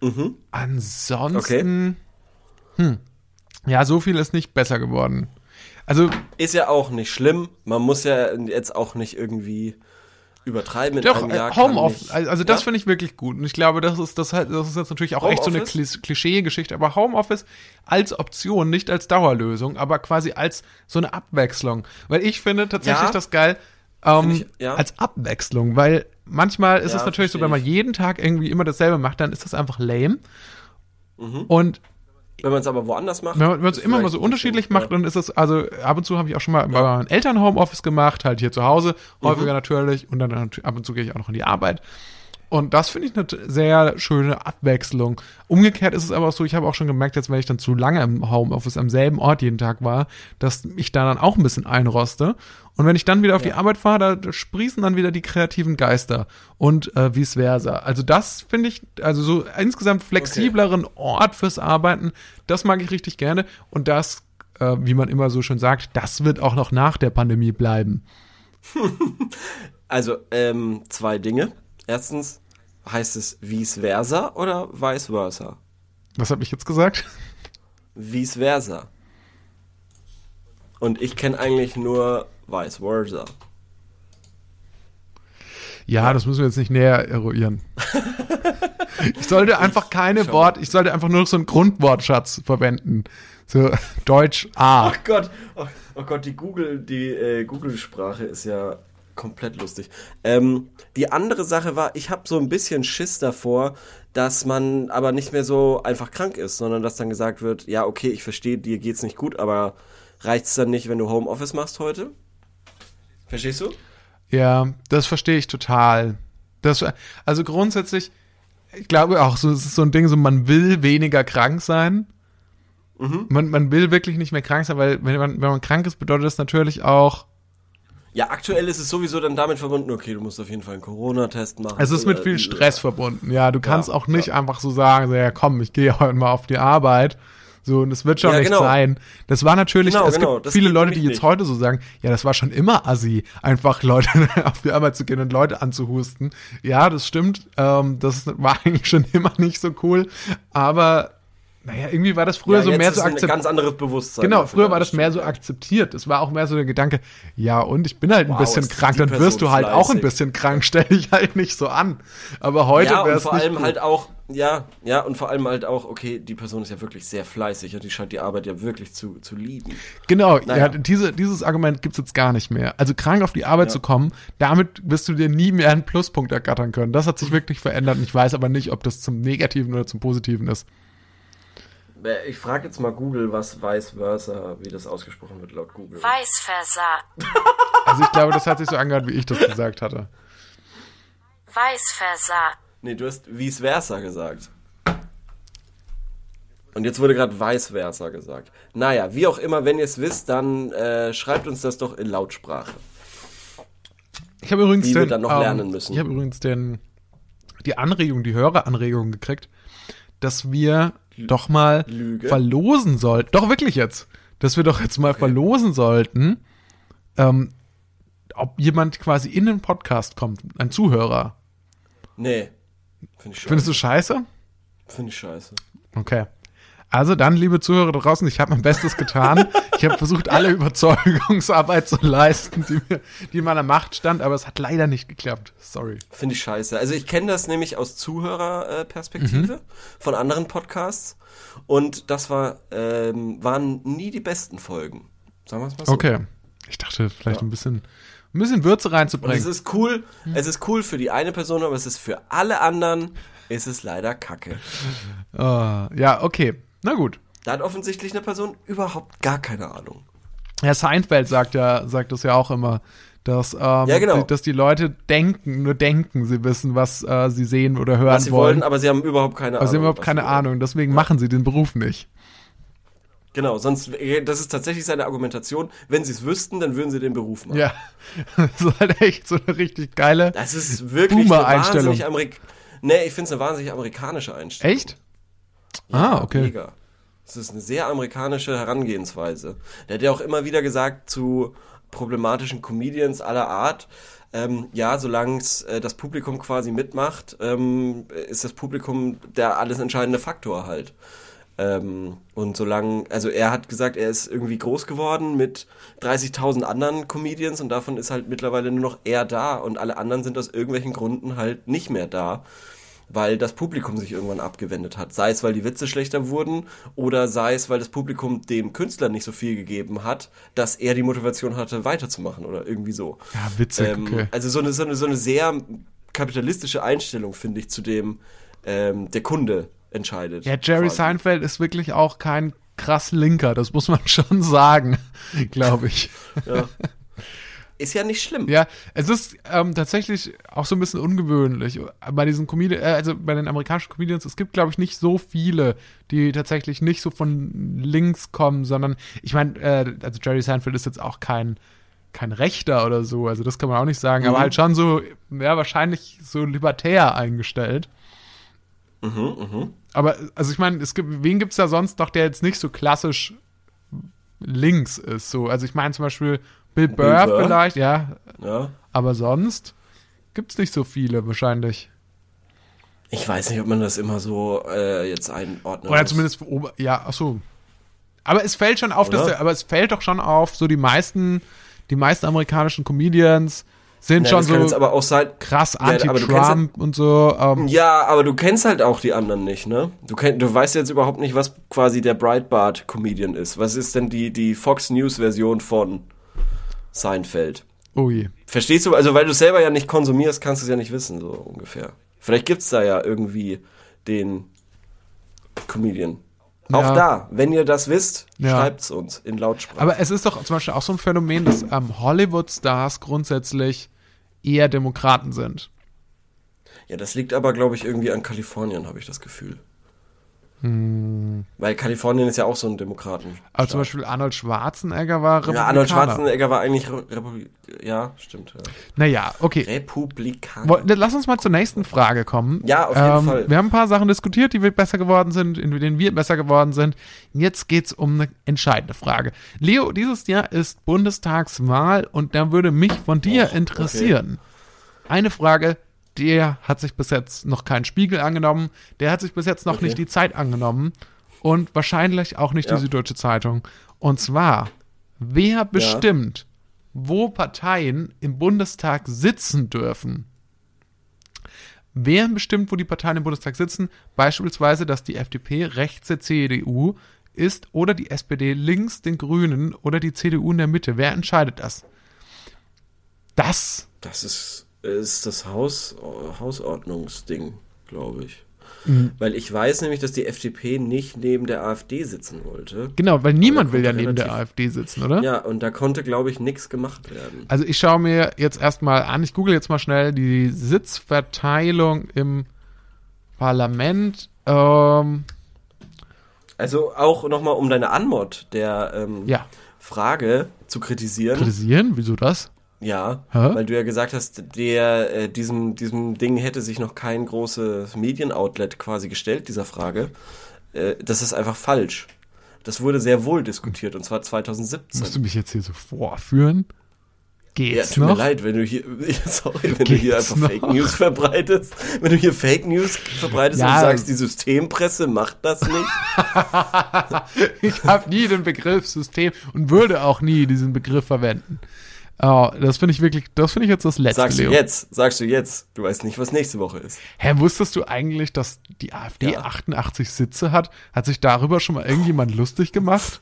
Mhm. Ansonsten, hm, ja, so viel ist nicht besser geworden. Also ist ja auch nicht schlimm. Man muss ja jetzt auch nicht irgendwie übertreiben mit Doch, einem äh, Jahr. Homeoffice, also das ja? finde ich wirklich gut. Und ich glaube, das ist, das halt, das ist jetzt natürlich auch echt so eine Klischee-Geschichte, aber Homeoffice als Option, nicht als Dauerlösung, aber quasi als so eine Abwechslung. Weil ich finde tatsächlich Ja. das geil, ähm, ich, ja. als Abwechslung, weil manchmal ist es natürlich so, wenn man jeden Tag irgendwie immer dasselbe macht, dann ist das einfach lame. Mhm. Und Wenn man es aber woanders macht. wenn man es immer mal so unterschiedlich ja. macht, dann ist es, also ab und zu habe ich auch schon mal bei meinem Eltern Homeoffice gemacht, halt hier zu Hause, Mhm. häufiger natürlich, und dann ab und zu gehe ich auch noch in die Arbeit. Und das finde ich eine sehr schöne Abwechslung. Umgekehrt ist es aber auch so, ich habe auch schon gemerkt, jetzt wenn ich dann zu lange im Homeoffice am selben Ort jeden Tag war, dass ich da dann auch ein bisschen einroste. Und wenn ich dann wieder auf die Ja. Arbeit fahre, da, sprießen dann wieder die kreativen Geister und äh, vice versa. Also das finde ich, also so insgesamt flexibleren Ort fürs Arbeiten, das mag ich richtig gerne. Und das, äh, wie man immer so schön sagt, das wird auch noch nach der Pandemie bleiben. Also, ähm, zwei Dinge. Erstens, heißt es vice versa oder vice versa? Was habe ich jetzt gesagt? Vice versa. Und ich kenne eigentlich nur vice versa. Ja, das müssen wir jetzt nicht näher eruieren. ich sollte einfach keine. Wort, ich sollte einfach nur so einen Grundwortschatz verwenden. So Deutsch A. Ach Gott, oh, oh Gott, die Google, die äh, Google-Sprache ist ja komplett lustig. Ähm, die andere Sache war, ich habe so ein bisschen Schiss davor, dass man aber nicht mehr so einfach krank ist, sondern dass dann gesagt wird, ja, okay, ich verstehe, dir geht's nicht gut, aber reicht's dann nicht, wenn du Homeoffice machst heute? Verstehst du? Ja, das verstehe ich total. Das, also grundsätzlich, ich glaube auch, so, es ist so ein Ding, so man will weniger krank sein. Man, man will wirklich nicht mehr krank sein, weil wenn man, wenn man krank ist, bedeutet das natürlich auch, Ja, aktuell ist es sowieso dann damit verbunden, okay, du musst auf jeden Fall einen Corona-Test machen. es ist mit viel Stress verbunden. Ja, du kannst Ja, auch nicht ja. einfach so sagen, so, ja komm, ich gehe heute mal auf die Arbeit. So, und es wird schon Ja, nicht genau. sein. Das war natürlich, Genau, es genau, gibt viele Leute, die jetzt nicht. heute so sagen, ja, das war schon immer assi, einfach Leute auf die Arbeit zu gehen und Leute anzuhusten. Ja, das stimmt. Ähm, das war eigentlich schon immer nicht so cool. Aber, naja, irgendwie war das früher ja, so mehr ist so ein akzeptiert. ganz anderes Bewusstsein. Genau, früher war das mehr so akzeptiert. Es war auch mehr so der Gedanke, ja, und ich bin halt ein Wow, bisschen ist krank, dann wirst du halt auch ein fleißig. bisschen krank, stell dich halt nicht so an. Aber heute ja, wäre und es vor nicht allem gut. halt auch, ja, ja, und vor allem halt auch, okay, die Person ist ja wirklich sehr fleißig und die scheint die Arbeit ja wirklich zu, zu lieben. Genau, Naja. ja, diese, dieses Argument gibt's jetzt gar nicht mehr. Also krank auf die Arbeit Ja. zu kommen, damit wirst du dir nie mehr einen Pluspunkt ergattern können. Das hat sich wirklich verändert und ich weiß aber nicht, ob das zum Negativen oder zum Positiven ist. Ich frage jetzt mal Google, was vice versa, wie das ausgesprochen wird laut Google. Vice versa. Also ich glaube, das hat sich so angehört, wie ich das gesagt hatte. Vice versa. Nee, du hast vice versa gesagt. Und jetzt wurde gerade vice versa gesagt. Naja, wie auch immer, wenn ihr es wisst, dann äh, schreibt uns das doch in Lautsprache. Ich habe übrigens Die wir den, dann noch lernen müssen. Ich habe übrigens den, die Anregung, die Höreranregung gekriegt, dass wir doch mal Lüge. verlosen sollten. Doch wirklich jetzt. Dass wir doch jetzt mal verlosen sollten, ähm, ob jemand quasi in den Podcast kommt, ein Zuhörer. Nee. Finde ich scheiße. Findest du scheiße? Finde ich scheiße. Okay. Also dann, liebe Zuhörer draußen, ich habe mein Bestes getan. Ich habe versucht, alle Überzeugungsarbeit zu leisten, die mir, die in meiner Macht stand, aber es hat leider nicht geklappt. Sorry. Finde ich scheiße. Also ich kenne das nämlich aus Zuhörerperspektive Mhm. von anderen Podcasts. Und das war, ähm, waren nie die besten Folgen. Sagen wir es mal so. Okay. Ich dachte, vielleicht ein bisschen, ein bisschen Würze Und es reinzubringen. ist cool, es ist cool für die eine Person, aber es ist für alle anderen ist es leider Kacke. Ah, ja, okay. Na gut. Da hat offensichtlich eine Person überhaupt gar keine Ahnung. Herr Seinfeld sagt ja, sagt das ja auch immer, dass, ähm, Ja, genau. die, dass die Leute denken, nur denken, sie wissen, was äh, sie sehen oder hören Was sie wollen. wollen, aber sie haben überhaupt keine aber Ahnung. sie haben überhaupt keine. Ahnung, deswegen machen sie den Beruf nicht. Genau, sonst, äh, das ist tatsächlich seine Argumentation. Wenn sie es wüssten, dann würden sie den Beruf machen. Ja, das ist halt echt so eine richtig geile. Das ist wirklich eine wahnsinnig Amerik Nee, ich finde es eine wahnsinnig amerikanische Einstellung. Echt? Ah, okay. Mega. Das ist eine sehr amerikanische Herangehensweise. Der hat ja auch immer wieder gesagt zu problematischen Comedians aller Art, ähm, ja, solange äh, das Publikum quasi mitmacht, ähm, ist das Publikum der alles entscheidende Faktor halt. Ähm, und solange, also er hat gesagt, er ist irgendwie groß geworden mit 30.000 anderen Comedians und davon ist halt mittlerweile nur noch er da und alle anderen sind aus irgendwelchen Gründen halt nicht mehr da, weil das Publikum sich irgendwann abgewendet hat. Sei es, weil die Witze schlechter wurden oder sei es, weil das Publikum dem Künstler nicht so viel gegeben hat, dass er die Motivation hatte, weiterzumachen oder irgendwie so. Ja, witzig, Ähm, okay. Also so eine, so, eine, so eine sehr kapitalistische Einstellung, finde ich, zu dem ähm, der Kunde entscheidet. Ja, Jerry quasi. Seinfeld ist wirklich auch kein krass Linker, das muss man schon sagen, glaube ich. Ja. Ist ja nicht schlimm. Ja, es ist ähm, tatsächlich auch so ein bisschen ungewöhnlich bei diesen Comedians, äh, also bei den amerikanischen Comedians, es gibt, glaube ich, nicht so viele, die tatsächlich nicht so von links kommen, sondern ich meine, äh, also Jerry Seinfeld ist jetzt auch kein kein Rechter oder so, also das kann man auch nicht sagen, aber Mhm. halt schon so, ja, wahrscheinlich so libertär eingestellt. Mhm, mhm. Aber, also ich meine, es gibt, wen gibt's da sonst noch, der jetzt nicht so klassisch links ist, so, also ich meine zum Beispiel Bill Burr, Burr? vielleicht, ja, Ja. aber sonst gibt's nicht so viele wahrscheinlich. Ich weiß nicht, ob man das immer so äh, jetzt einordnen Oder muss. zumindest ja, ach so. Aber es fällt schon auf, dass der, aber es fällt doch schon auf, so die meisten, die meisten amerikanischen Comedians sind Ja, schon kann jetzt so aber auch sein. krass Ja, anti-Trump und so. Ähm, Ja, aber du kennst halt auch die anderen nicht, ne? Du, kenn, du weißt jetzt überhaupt nicht, was quasi der Breitbart-Comedian ist. Was ist denn die, die Fox News-Version von Seinfeld? oh je. Verstehst du? Also, weil du es selber ja nicht konsumierst, kannst du es ja nicht wissen, so ungefähr. Vielleicht gibt's da ja irgendwie den Comedian. Auch Ja. da, wenn ihr das wisst, Ja. schreibt's uns in Lautsprache. Aber es ist doch zum Beispiel auch so ein Phänomen, dass ähm, Hollywood-Stars grundsätzlich eher Demokraten sind. Ja, das liegt aber, glaube ich, irgendwie an Kalifornien, habe ich das Gefühl. Hm. Weil Kalifornien ist ja auch so ein Demokraten. Aber zum Beispiel Arnold Schwarzenegger war Republikaner. Ja, Arnold Schwarzenegger war eigentlich Re Republik. Ja, stimmt. Ja. Naja, okay. Republikaner. Lass uns mal zur nächsten Frage kommen. Ja, auf jeden ähm, Fall. Wir haben ein paar Sachen diskutiert, die wir besser geworden sind, in denen wir besser geworden sind. Jetzt geht's um eine entscheidende Frage. Leo, dieses Jahr ist Bundestagswahl und da würde mich von dir interessieren. Eine Frage, der hat sich bis jetzt noch keinen Spiegel angenommen, der hat sich bis jetzt noch Okay. nicht die Zeit angenommen und wahrscheinlich auch nicht Ja. die Süddeutsche Zeitung. Und zwar, wer bestimmt, wo Parteien im Bundestag sitzen dürfen? Wer bestimmt, wo die Parteien im Bundestag sitzen? Beispielsweise, dass die FDP rechts der CDU ist oder die SPD links den Grünen oder die CDU in der Mitte. Wer entscheidet das? Das Das ist, ist das Haus, Hausordnungsding, glaube ich. Mhm. Weil ich weiß nämlich, dass die FDP nicht neben der AfD sitzen wollte. Genau, weil niemand will ja neben der AfD sitzen, oder? Ja, und da konnte, glaube ich, nichts gemacht werden. Also ich schaue mir jetzt erstmal an, ich google jetzt mal schnell die Sitzverteilung im Parlament. Ähm, Also auch nochmal, um deine Anmod der ähm, ja, Frage zu kritisieren. kritisieren, wieso das? Ja, Hä? weil du ja gesagt hast, der, äh, diesem, diesem Ding hätte sich noch kein großes Medien-Outlet quasi gestellt, dieser Frage. Äh, das ist einfach falsch. Das wurde sehr wohl diskutiert, und zwar Musst du 2017. mich jetzt hier so vorführen? Ja, Geht's tut mir noch? leid, wenn du hier, sorry, wenn du hier Geht's einfach noch? Fake News verbreitest. Wenn du hier Fake News verbreitest Ja. und sagst, die Systempresse macht das nicht. Ich habe nie den Begriff System und würde auch nie diesen Begriff verwenden. Oh, das finde ich wirklich, das finde ich jetzt das letzte, Sagst du Leo. jetzt, sagst du jetzt. Du weißt nicht, was nächste Woche ist. Hä, wusstest du eigentlich, dass die AfD Ja. 88 Sitze hat? Hat sich darüber schon mal irgendjemand lustig gemacht?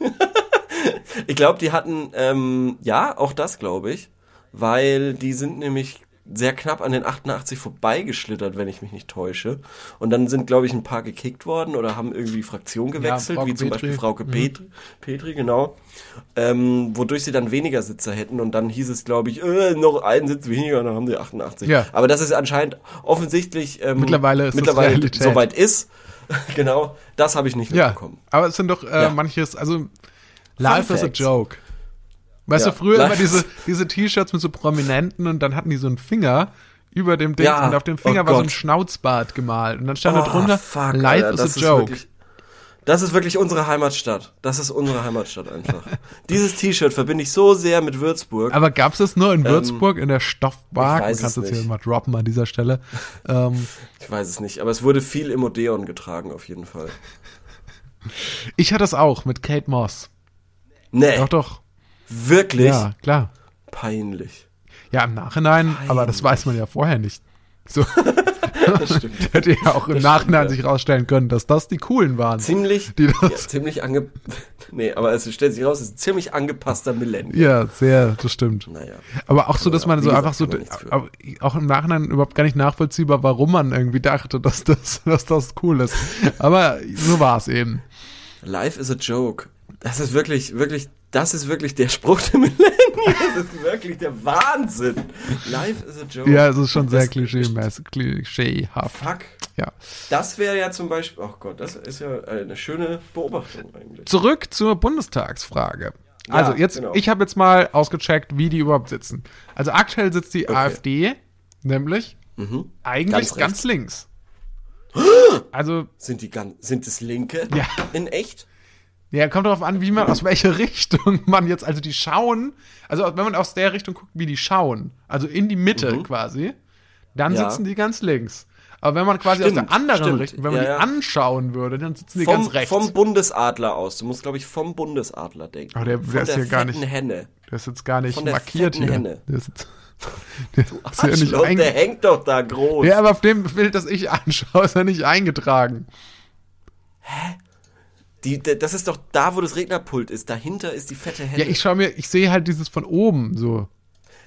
Ich glaube, die hatten, ähm, ja, auch das glaube ich, weil die sind nämlich sehr knapp an den 88 vorbeigeschlittert, wenn ich mich nicht täusche. Und dann sind, glaube ich, ein paar gekickt worden oder haben irgendwie Fraktion gewechselt, Frauke wie zum Petri. Beispiel Frauke Mhm. Petri, Petri, genau. Ähm, wodurch sie dann weniger Sitze hätten und dann hieß es, glaube ich, äh, noch einen Sitz weniger und dann haben sie 88. Ja. Aber das ist anscheinend offensichtlich ähm, Mittlerweile ist mittlerweile soweit ist. genau, das habe ich nicht Ja, mitbekommen. aber es sind doch äh, Ja. manches, also Life is a joke. Weißt Ja, du, früher immer diese, diese T-Shirts mit so Prominenten und dann hatten die so einen Finger über dem Ding Ja, und auf dem oh Finger war so ein Gott. Schnauzbart gemalt und dann stand da Oh, drunter, fuck, Life Alter, is a joke. Wirklich, das ist wirklich unsere Heimatstadt. Das ist unsere Heimatstadt einfach. Dieses T-Shirt verbinde ich so sehr mit Würzburg. aber gab's das nur in Würzburg in der Stoffbar? Ähm, ich weiß Du kannst es jetzt hier nicht. mal droppen an dieser Stelle. ähm, Ich weiß es nicht, aber es wurde viel im Odeon getragen auf jeden Fall. ich hatte es auch mit Kate Moss. Nee, Doch, doch. Wirklich Ja, klar. peinlich. Ja, im Nachhinein, aber das weiß man ja vorher nicht. So. Das stimmt. Hätte ja auch im Das Nachhinein stimmt, sich rausstellen können, dass das die coolen waren. Ziemlich, Die ja, das- ziemlich ange... Nee, aber es stellt sich raus, es ist ein ziemlich angepasster Millennial. Ja, sehr, das stimmt. Naja. Aber auch so, dass man ja- so wie einfach so, gesagt, auch im Nachhinein überhaupt gar nicht nachvollziehbar, warum man irgendwie dachte, dass das, dass das cool ist. Aber so war es eben. Life is a joke. Das ist wirklich, wirklich, das ist wirklich der Spruch der Millennials. Das ist wirklich der Wahnsinn. Life is a joke. Ja, es ist schon sehr Das- klischee klischeehaft. Fuck. Ja. Das wäre ja zum Beispiel, ach Gott, das ist ja eine schöne Beobachtung eigentlich. Zurück zur Bundestagsfrage. Ja, Also jetzt, genau. ich habe jetzt mal ausgecheckt, wie die überhaupt sitzen. Also aktuell sitzt die Okay. AfD, nämlich Mhm. eigentlich Ganz ganz, links. Also, Sind die ganz, sind es Linke? Ja. In echt? Ja, kommt darauf an, wie man, aus welcher Richtung man jetzt, also die schauen, also wenn man aus der Richtung guckt, wie die schauen, also in die Mitte quasi, dann Mhm. Ja. sitzen die ganz links. Aber wenn man quasi aus Stimmt, der anderen stimmt. Richtung, wenn man Ja, die anschauen würde, dann sitzen die Vom, ganz rechts. vom Bundesadler aus. Du musst, glaube ich, vom Bundesadler denken. Aber der- Von der ist hier gar nicht- Henne. Der ist jetzt gar nicht Von der markiert hier. Henne. Der ist, jetzt, der ist ja nicht der hängt doch da groß. Ja, aber auf dem Bild, das ich anschaue, ist er nicht eingetragen. Die, das ist doch da, wo das Rednerpult ist. Dahinter ist die fette Henne. Ja, ich schaue mir, ich sehe halt dieses von oben so.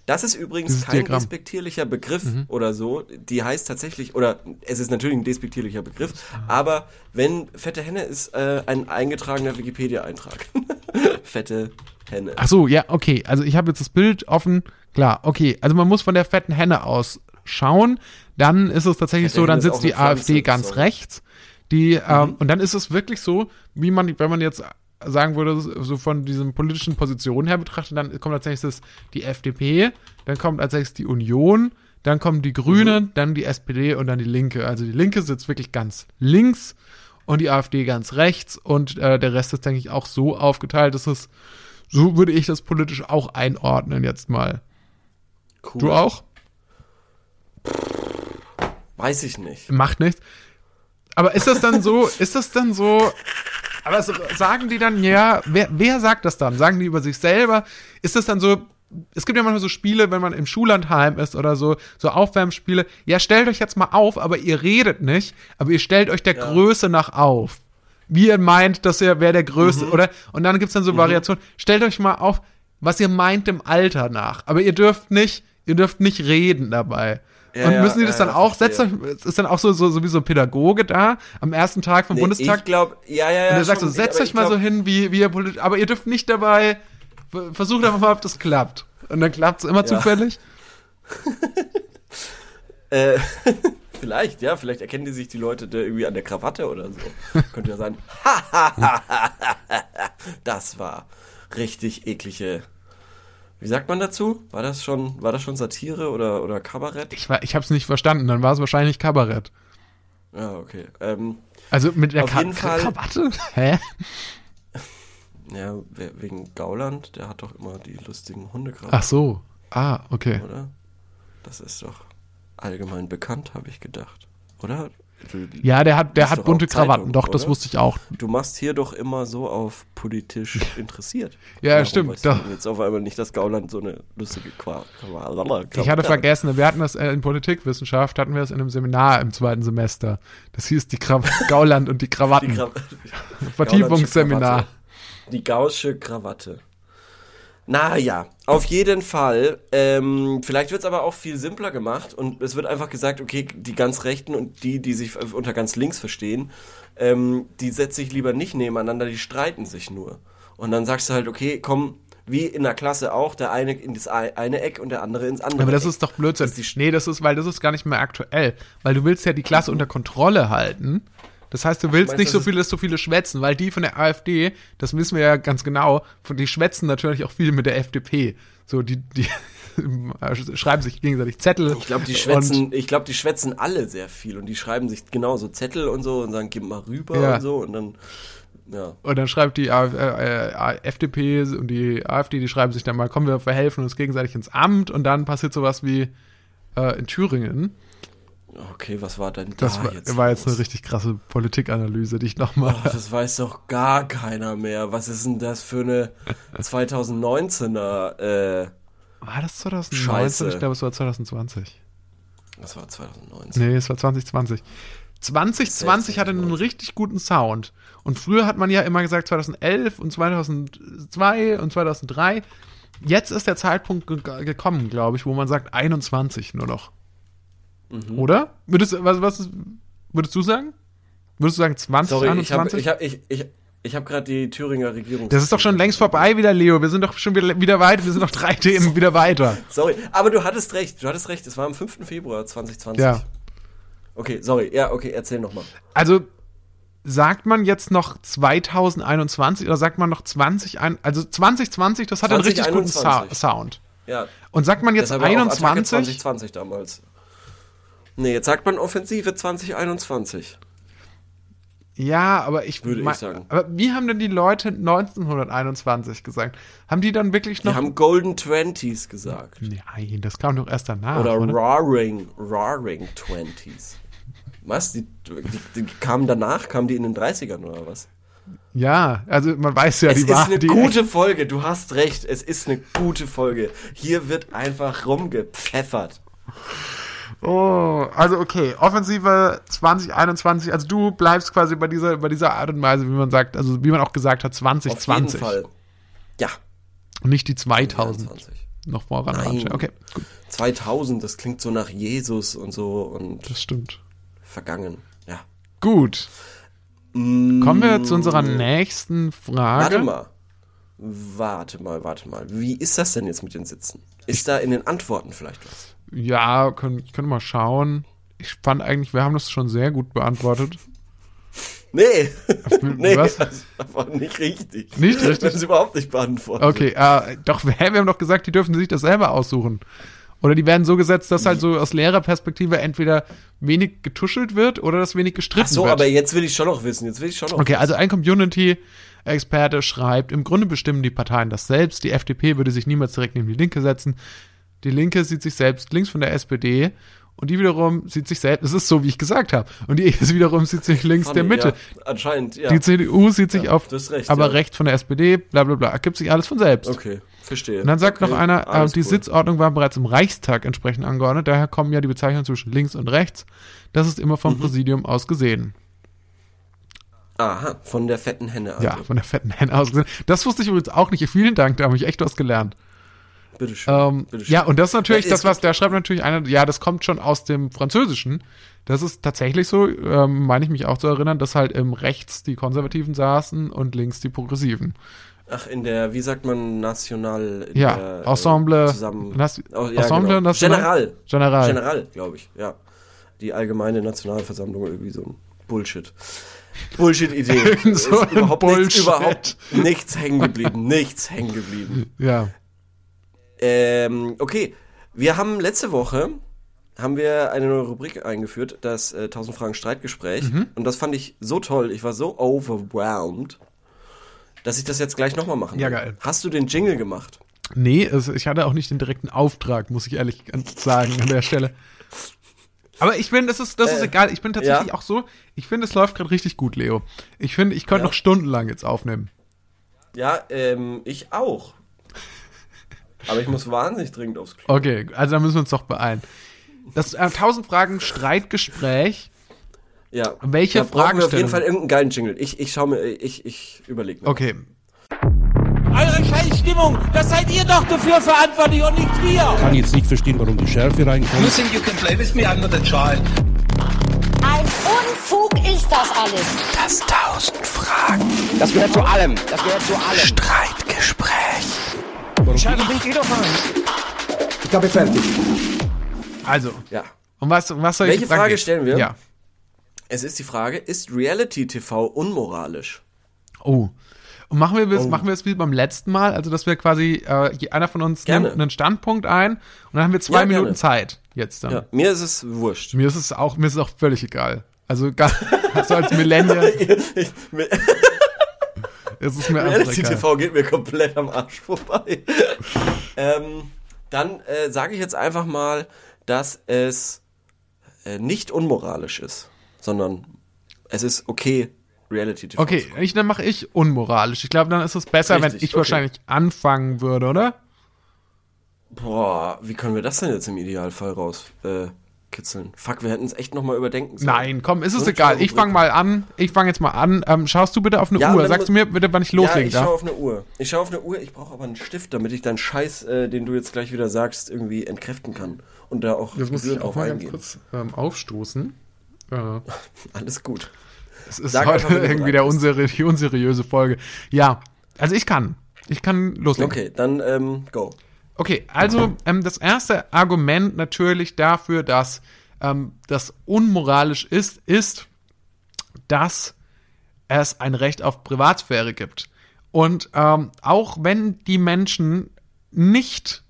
Das ist übrigens Dieses kein Diagramm. despektierlicher Begriff oder so. Die heißt tatsächlich, oder es ist natürlich ein despektierlicher Begriff, aber wenn fette Henne ist äh, ein eingetragener Wikipedia-Eintrag. fette Henne. Ach so, ja, okay. Also ich habe jetzt das Bild offen. Klar, okay. Also man muss von der fetten Henne aus schauen. Dann ist es tatsächlich Fette so, dann Henne sitzt die AfD ganz sorry. rechts. Die, Mhm. ähm, und dann ist es wirklich so, wie man, wenn man jetzt sagen würde, so von diesen politischen Positionen her betrachtet, dann kommt tatsächlich das, die FDP, dann kommt als nächstes die Union, dann kommen die Grünen, dann die SPD und dann die Linke. Also die Linke sitzt wirklich ganz links und die AfD ganz rechts und äh, der Rest ist, denke ich, auch so aufgeteilt, dass es, so würde ich das politisch auch einordnen jetzt mal. Cool. Du auch? Weiß ich nicht. Macht nichts. Aber ist das dann so, ist das dann so, aber sagen die dann, ja, wer, wer sagt das dann? Sagen die über sich selber? Ist das dann so, es gibt ja manchmal so Spiele, wenn man im Schullandheim ist oder so, so Aufwärmspiele, ja, stellt euch jetzt mal auf, aber ihr redet nicht, aber ihr stellt euch der Größe nach auf. Wie ihr meint, dass ihr, wer der Größte, oder? Und dann gibt's dann so Variationen, stellt euch mal auf, was ihr meint im Alter nach. Aber ihr dürft nicht, ihr dürft nicht reden dabei. Ja, und ja, müssen die das ja, dann ja, auch, es ist dann auch so, so, so wie so ein Pädagoge da am ersten Tag vom Nee, Bundestag. ich glaube, ja, ja, ja. und er sagt so, setzt euch mal so hin, wie, wie ihr politisch, aber ihr dürft nicht dabei, versucht einfach mal, ob das klappt. Und dann klappt's immer zufällig. Äh, vielleicht, ja, vielleicht erkennen die sich die Leute da irgendwie an der Krawatte oder so. Könnte ja sein. das war richtig eklige. Wie sagt man dazu? War das schon, war das schon Satire oder, oder Kabarett? Ich, war, ich hab's nicht verstanden, dann war es wahrscheinlich Kabarett. Ja, okay. Ähm, Also mit der Krawatte? Hä? ja, we- wegen Gauland, der hat doch immer die lustigen Hundekrawatten, Ach so. Ah, okay. oder? Das ist doch allgemein bekannt, habe ich gedacht. Oder? Du, Ja, der hat, der hat bunte Krawatten. Doch, das oder? wusste ich auch. du machst hier doch immer so auf politisch interessiert. Ja, Warum stimmt, doch. Jetzt auf einmal nicht, dass Gauland so eine lustige Qua Ich hatte vergessen, wir hatten das äh, in Politikwissenschaft, hatten wir das in einem Seminar im zweiten Semester. Das hieß die Kra Gauland und die die Krawatten. Gra Vertiefungsseminar. Krawatte. Die gaussche Krawatte. Naja, auf jeden Fall. Ähm, vielleicht wird es aber auch viel simpler gemacht und es wird einfach gesagt, okay, die ganz Rechten und die, die sich unter ganz links verstehen, ähm, die setze ich lieber nicht nebeneinander, die streiten sich nur. Und dann sagst du halt, okay, komm, wie in der Klasse auch, der eine in das eine Eck und der andere ins andere. Aber das Eck. ist doch Blödsinn. Das ist die nee, das ist, weil das ist gar nicht mehr aktuell. Weil du willst ja die Klasse unter Kontrolle halten. Das heißt, du willst nicht so viele, so viele schwätzen, weil die von der AfD, das wissen wir ja ganz genau, von die schwätzen natürlich auch viel mit der FDP. So, die, die schreiben sich gegenseitig Zettel. Ich glaube, die schwätzen, ich glaube, die schwätzen alle sehr viel und die schreiben sich genauso Zettel und so und sagen, gib mal rüber Ja. und so und dann, ja. Und dann schreibt die Af äh, äh, FDP und die AfD, die schreiben sich dann mal, kommen wir verhelfen uns gegenseitig ins Amt und dann passiert sowas wie äh, in Thüringen. Okay, was war denn Das da war, jetzt? war jetzt eine richtig krasse Politikanalyse, die ich nochmal. Das weiß doch gar keiner mehr. Was ist denn das für eine 2019er, äh, War das 2019? Scheiße. Ich glaube, es war 2020. was war 2019? Nee, es war 2020. 2020 hatte einen richtig guten Sound. Und früher hat man ja immer gesagt 2011 und 2002 und 2003. Jetzt ist der Zeitpunkt ge gekommen, glaube ich, wo man sagt 21 nur noch. Mhm. Oder? Würdest, was, was würdest du sagen? Würdest du sagen 20, Sorry, ich habe 21? ich hab, ich, ich, ich hab gerade die Thüringer Regierung. das ist doch schon längst vorbei wieder, Leo. Wir sind doch schon wieder, wieder weiter. Wir sind noch drei Themen wieder weiter. Sorry, aber du hattest recht, du hattest recht. Es war am 5. Februar 2020. Ja. Okay, sorry. Ja, okay, erzähl nochmal. Also sagt man jetzt noch 2021 oder sagt man noch 20, ein- also 2020, das hat einen richtig guten Sa 2021. Sound. Ja, Und sagt man jetzt deshalb war auch Attacke 21, 2020 damals. Nee, jetzt sagt man Offensive 2021. ja, aber ich Würde ich sagen. Aber wie haben denn die Leute 1921 gesagt? Haben die dann wirklich Die noch haben Golden Twenties gesagt. Nein, das kam doch erst danach, Oder oder? Roaring, Roaring Twenties. Was? Die, die, die kamen danach? Kamen die in den 30ern oder was? Ja, also man weiß ja, es die ist war eine die gute Folge, du hast recht, es ist eine gute Folge. Hier wird einfach rumgepfeffert. Oh, also okay, Offensive 2021, also du bleibst quasi bei dieser bei dieser Art und Weise, wie man sagt, also wie man auch gesagt hat, Auf jeden 2020 Fall. Ja. und nicht die 2000 20. noch voran Nein. Okay, gut, 2000, das klingt so nach Jesus und so und das stimmt. vergangen. Ja. Gut. Kommen wir zu unserer nächsten Frage. Warte mal. Warte mal, warte mal. Wie ist das denn jetzt mit den Sitzen? Ist da in den Antworten vielleicht was? Ja, können, ich könnte mal schauen. Ich fand eigentlich, wir haben das schon sehr gut beantwortet. Nee. nee, was? das war nicht richtig. Nicht richtig? Das ist überhaupt nicht beantwortet. Okay, äh, doch, hä, wir haben doch gesagt, die dürfen sich das selber aussuchen. Oder die werden so gesetzt, dass halt so aus Lehrerperspektive entweder wenig getuschelt wird oder dass wenig gestritten Ach so, wird. aber jetzt will ich schon noch wissen. Jetzt will ich schon noch Okay, also ein Community-Experte schreibt, im Grunde bestimmen die Parteien das selbst. Die FDP würde sich niemals direkt neben die Linke setzen. Die Linke sieht sich selbst links von der SPD und die wiederum sieht sich selbst, es ist so, wie ich gesagt habe, und die wiederum sieht sich links der Funny, Mitte. Ja, anscheinend, ja. Die CDU sieht sich Ja, auf, recht, aber ja. rechts von der SPD, bla bla bla, ergibt sich alles von selbst. Okay, verstehe. Und dann sagt okay, noch einer, äh, die cool. Sitzordnung war bereits im Reichstag entsprechend angeordnet, daher kommen ja die Bezeichnungen zwischen links und rechts. Das ist immer Mhm. vom Präsidium aus gesehen. Aha, von der fetten Henne. Also. Ja, von der fetten Henne aus gesehen. Das wusste ich übrigens auch nicht. Vielen Dank, da habe ich echt was gelernt. Bitteschön. Ähm, bitteschön. ja, und das ist natürlich Ja, das, was der schreibt natürlich einer, ja, das kommt schon aus dem Französischen. Das ist tatsächlich so, ähm, meine ich mich auch zu erinnern, dass halt im rechts die Konservativen saßen und links die Progressiven. Ach, in der, wie sagt man, National. Ja, der, äh, Ensemble, Zusammen. Nas- Oh, ja, Ensemble genau. National? General. General. General, glaube ich, ja. Die allgemeine Nationalversammlung, irgendwie so ein Bullshit. Bullshit-Idee. So Ist überhaupt nichts, Bullshit. überhaupt nichts hängen geblieben. Nichts hängen geblieben. Ja. Ähm, okay. Wir haben letzte Woche haben wir eine neue Rubrik eingeführt, das äh, 1000 Fragen Streitgespräch. Mhm. Und das fand ich so toll. Ich war so overwhelmed, dass ich das jetzt gleich nochmal machen Ja, will. geil. Hast du den Jingle gemacht? Nee, es, ich hatte auch nicht den direkten Auftrag, muss ich ehrlich sagen, an der Stelle. Aber ich bin, das ist, das ist Äh, egal. Ich bin tatsächlich ja. auch so, ich finde, es läuft gerade richtig gut, Leo. Ich finde, ich könnte Ja. noch stundenlang jetzt aufnehmen. Ja, ähm, ich auch. Aber ich muss wahnsinnig dringend aufs Klo. Okay, also da müssen wir uns doch beeilen. Das äh, 1000 Fragen Streitgespräch. Ja. Welche da brauchen wir auf jeden Fall irgendeinen geilen Jingle. Ich, ich schau mir, ich, ich überlege mir. Okay. Eure Scheißstimmung, das seid ihr doch dafür verantwortlich und nicht wir. Ich kann jetzt nicht verstehen, warum die Schärfe reinkommt. You think you can play with me? I'm not a child. Ein Unfug ist das alles. Das tausend Fragen. Das gehört zu allem. Das gehört zu allem. Streitgespräch. Scheiße, bringt ihr doch an. Ich glaube, fertig. Also, Ja. und was, was soll Welche ich sagen? Frage stellen wir? Ja. Es ist die Frage, ist Reality TV unmoralisch? Oh. Und machen wir es Oh. machen wir es wie beim letzten Mal, also dass wir quasi äh, einer von uns Gerne. nimmt einen Standpunkt ein und dann haben wir zwei Ja, gerne. Minuten Zeit jetzt dann. Ja, mir ist es wurscht. Mir ist es auch mir ist es auch völlig egal. Also gar, so als Millennial Mir, ist es mir Reality. TV geht mir komplett am Arsch vorbei. ähm, dann äh, sage ich jetzt einfach mal, dass es äh, nicht unmoralisch ist, sondern es ist okay, Reality TV. Okay, ich, dann mache ich unmoralisch. Ich glaube, dann ist es besser, wenn Richtig, ich okay. wahrscheinlich anfangen würde, oder? Boah, wie können wir das denn jetzt im Idealfall raus äh, kitzeln? Fuck, wir hätten es echt nochmal überdenken sollen. Nein, komm, ist es egal. Ich fange mal an. Ich fange jetzt mal an. Ähm, schaust du bitte auf eine Ja, Uhr? Sagst du mir bitte, wann ich Ja, loslegen ich schaue darf? auf eine Uhr. Ich schaue auf eine Uhr, ich brauche aber einen Stift, damit ich deinen Scheiß, äh, den du jetzt gleich wieder sagst, irgendwie entkräften kann. Und da auch Das muss ich auch mal ganz eingehen. kurz ähm, aufstoßen. Äh, Alles gut. es ist Sag einfach, heute du irgendwie der unseri die unseriöse Folge. Ja, also ich kann. Ich kann loslegen. Okay, dann ähm, go. Okay, also ähm, das erste Argument natürlich dafür, dass ähm, das unmoralisch ist, ist, dass es ein Recht auf Privatsphäre gibt. Und ähm, auch wenn die Menschen nicht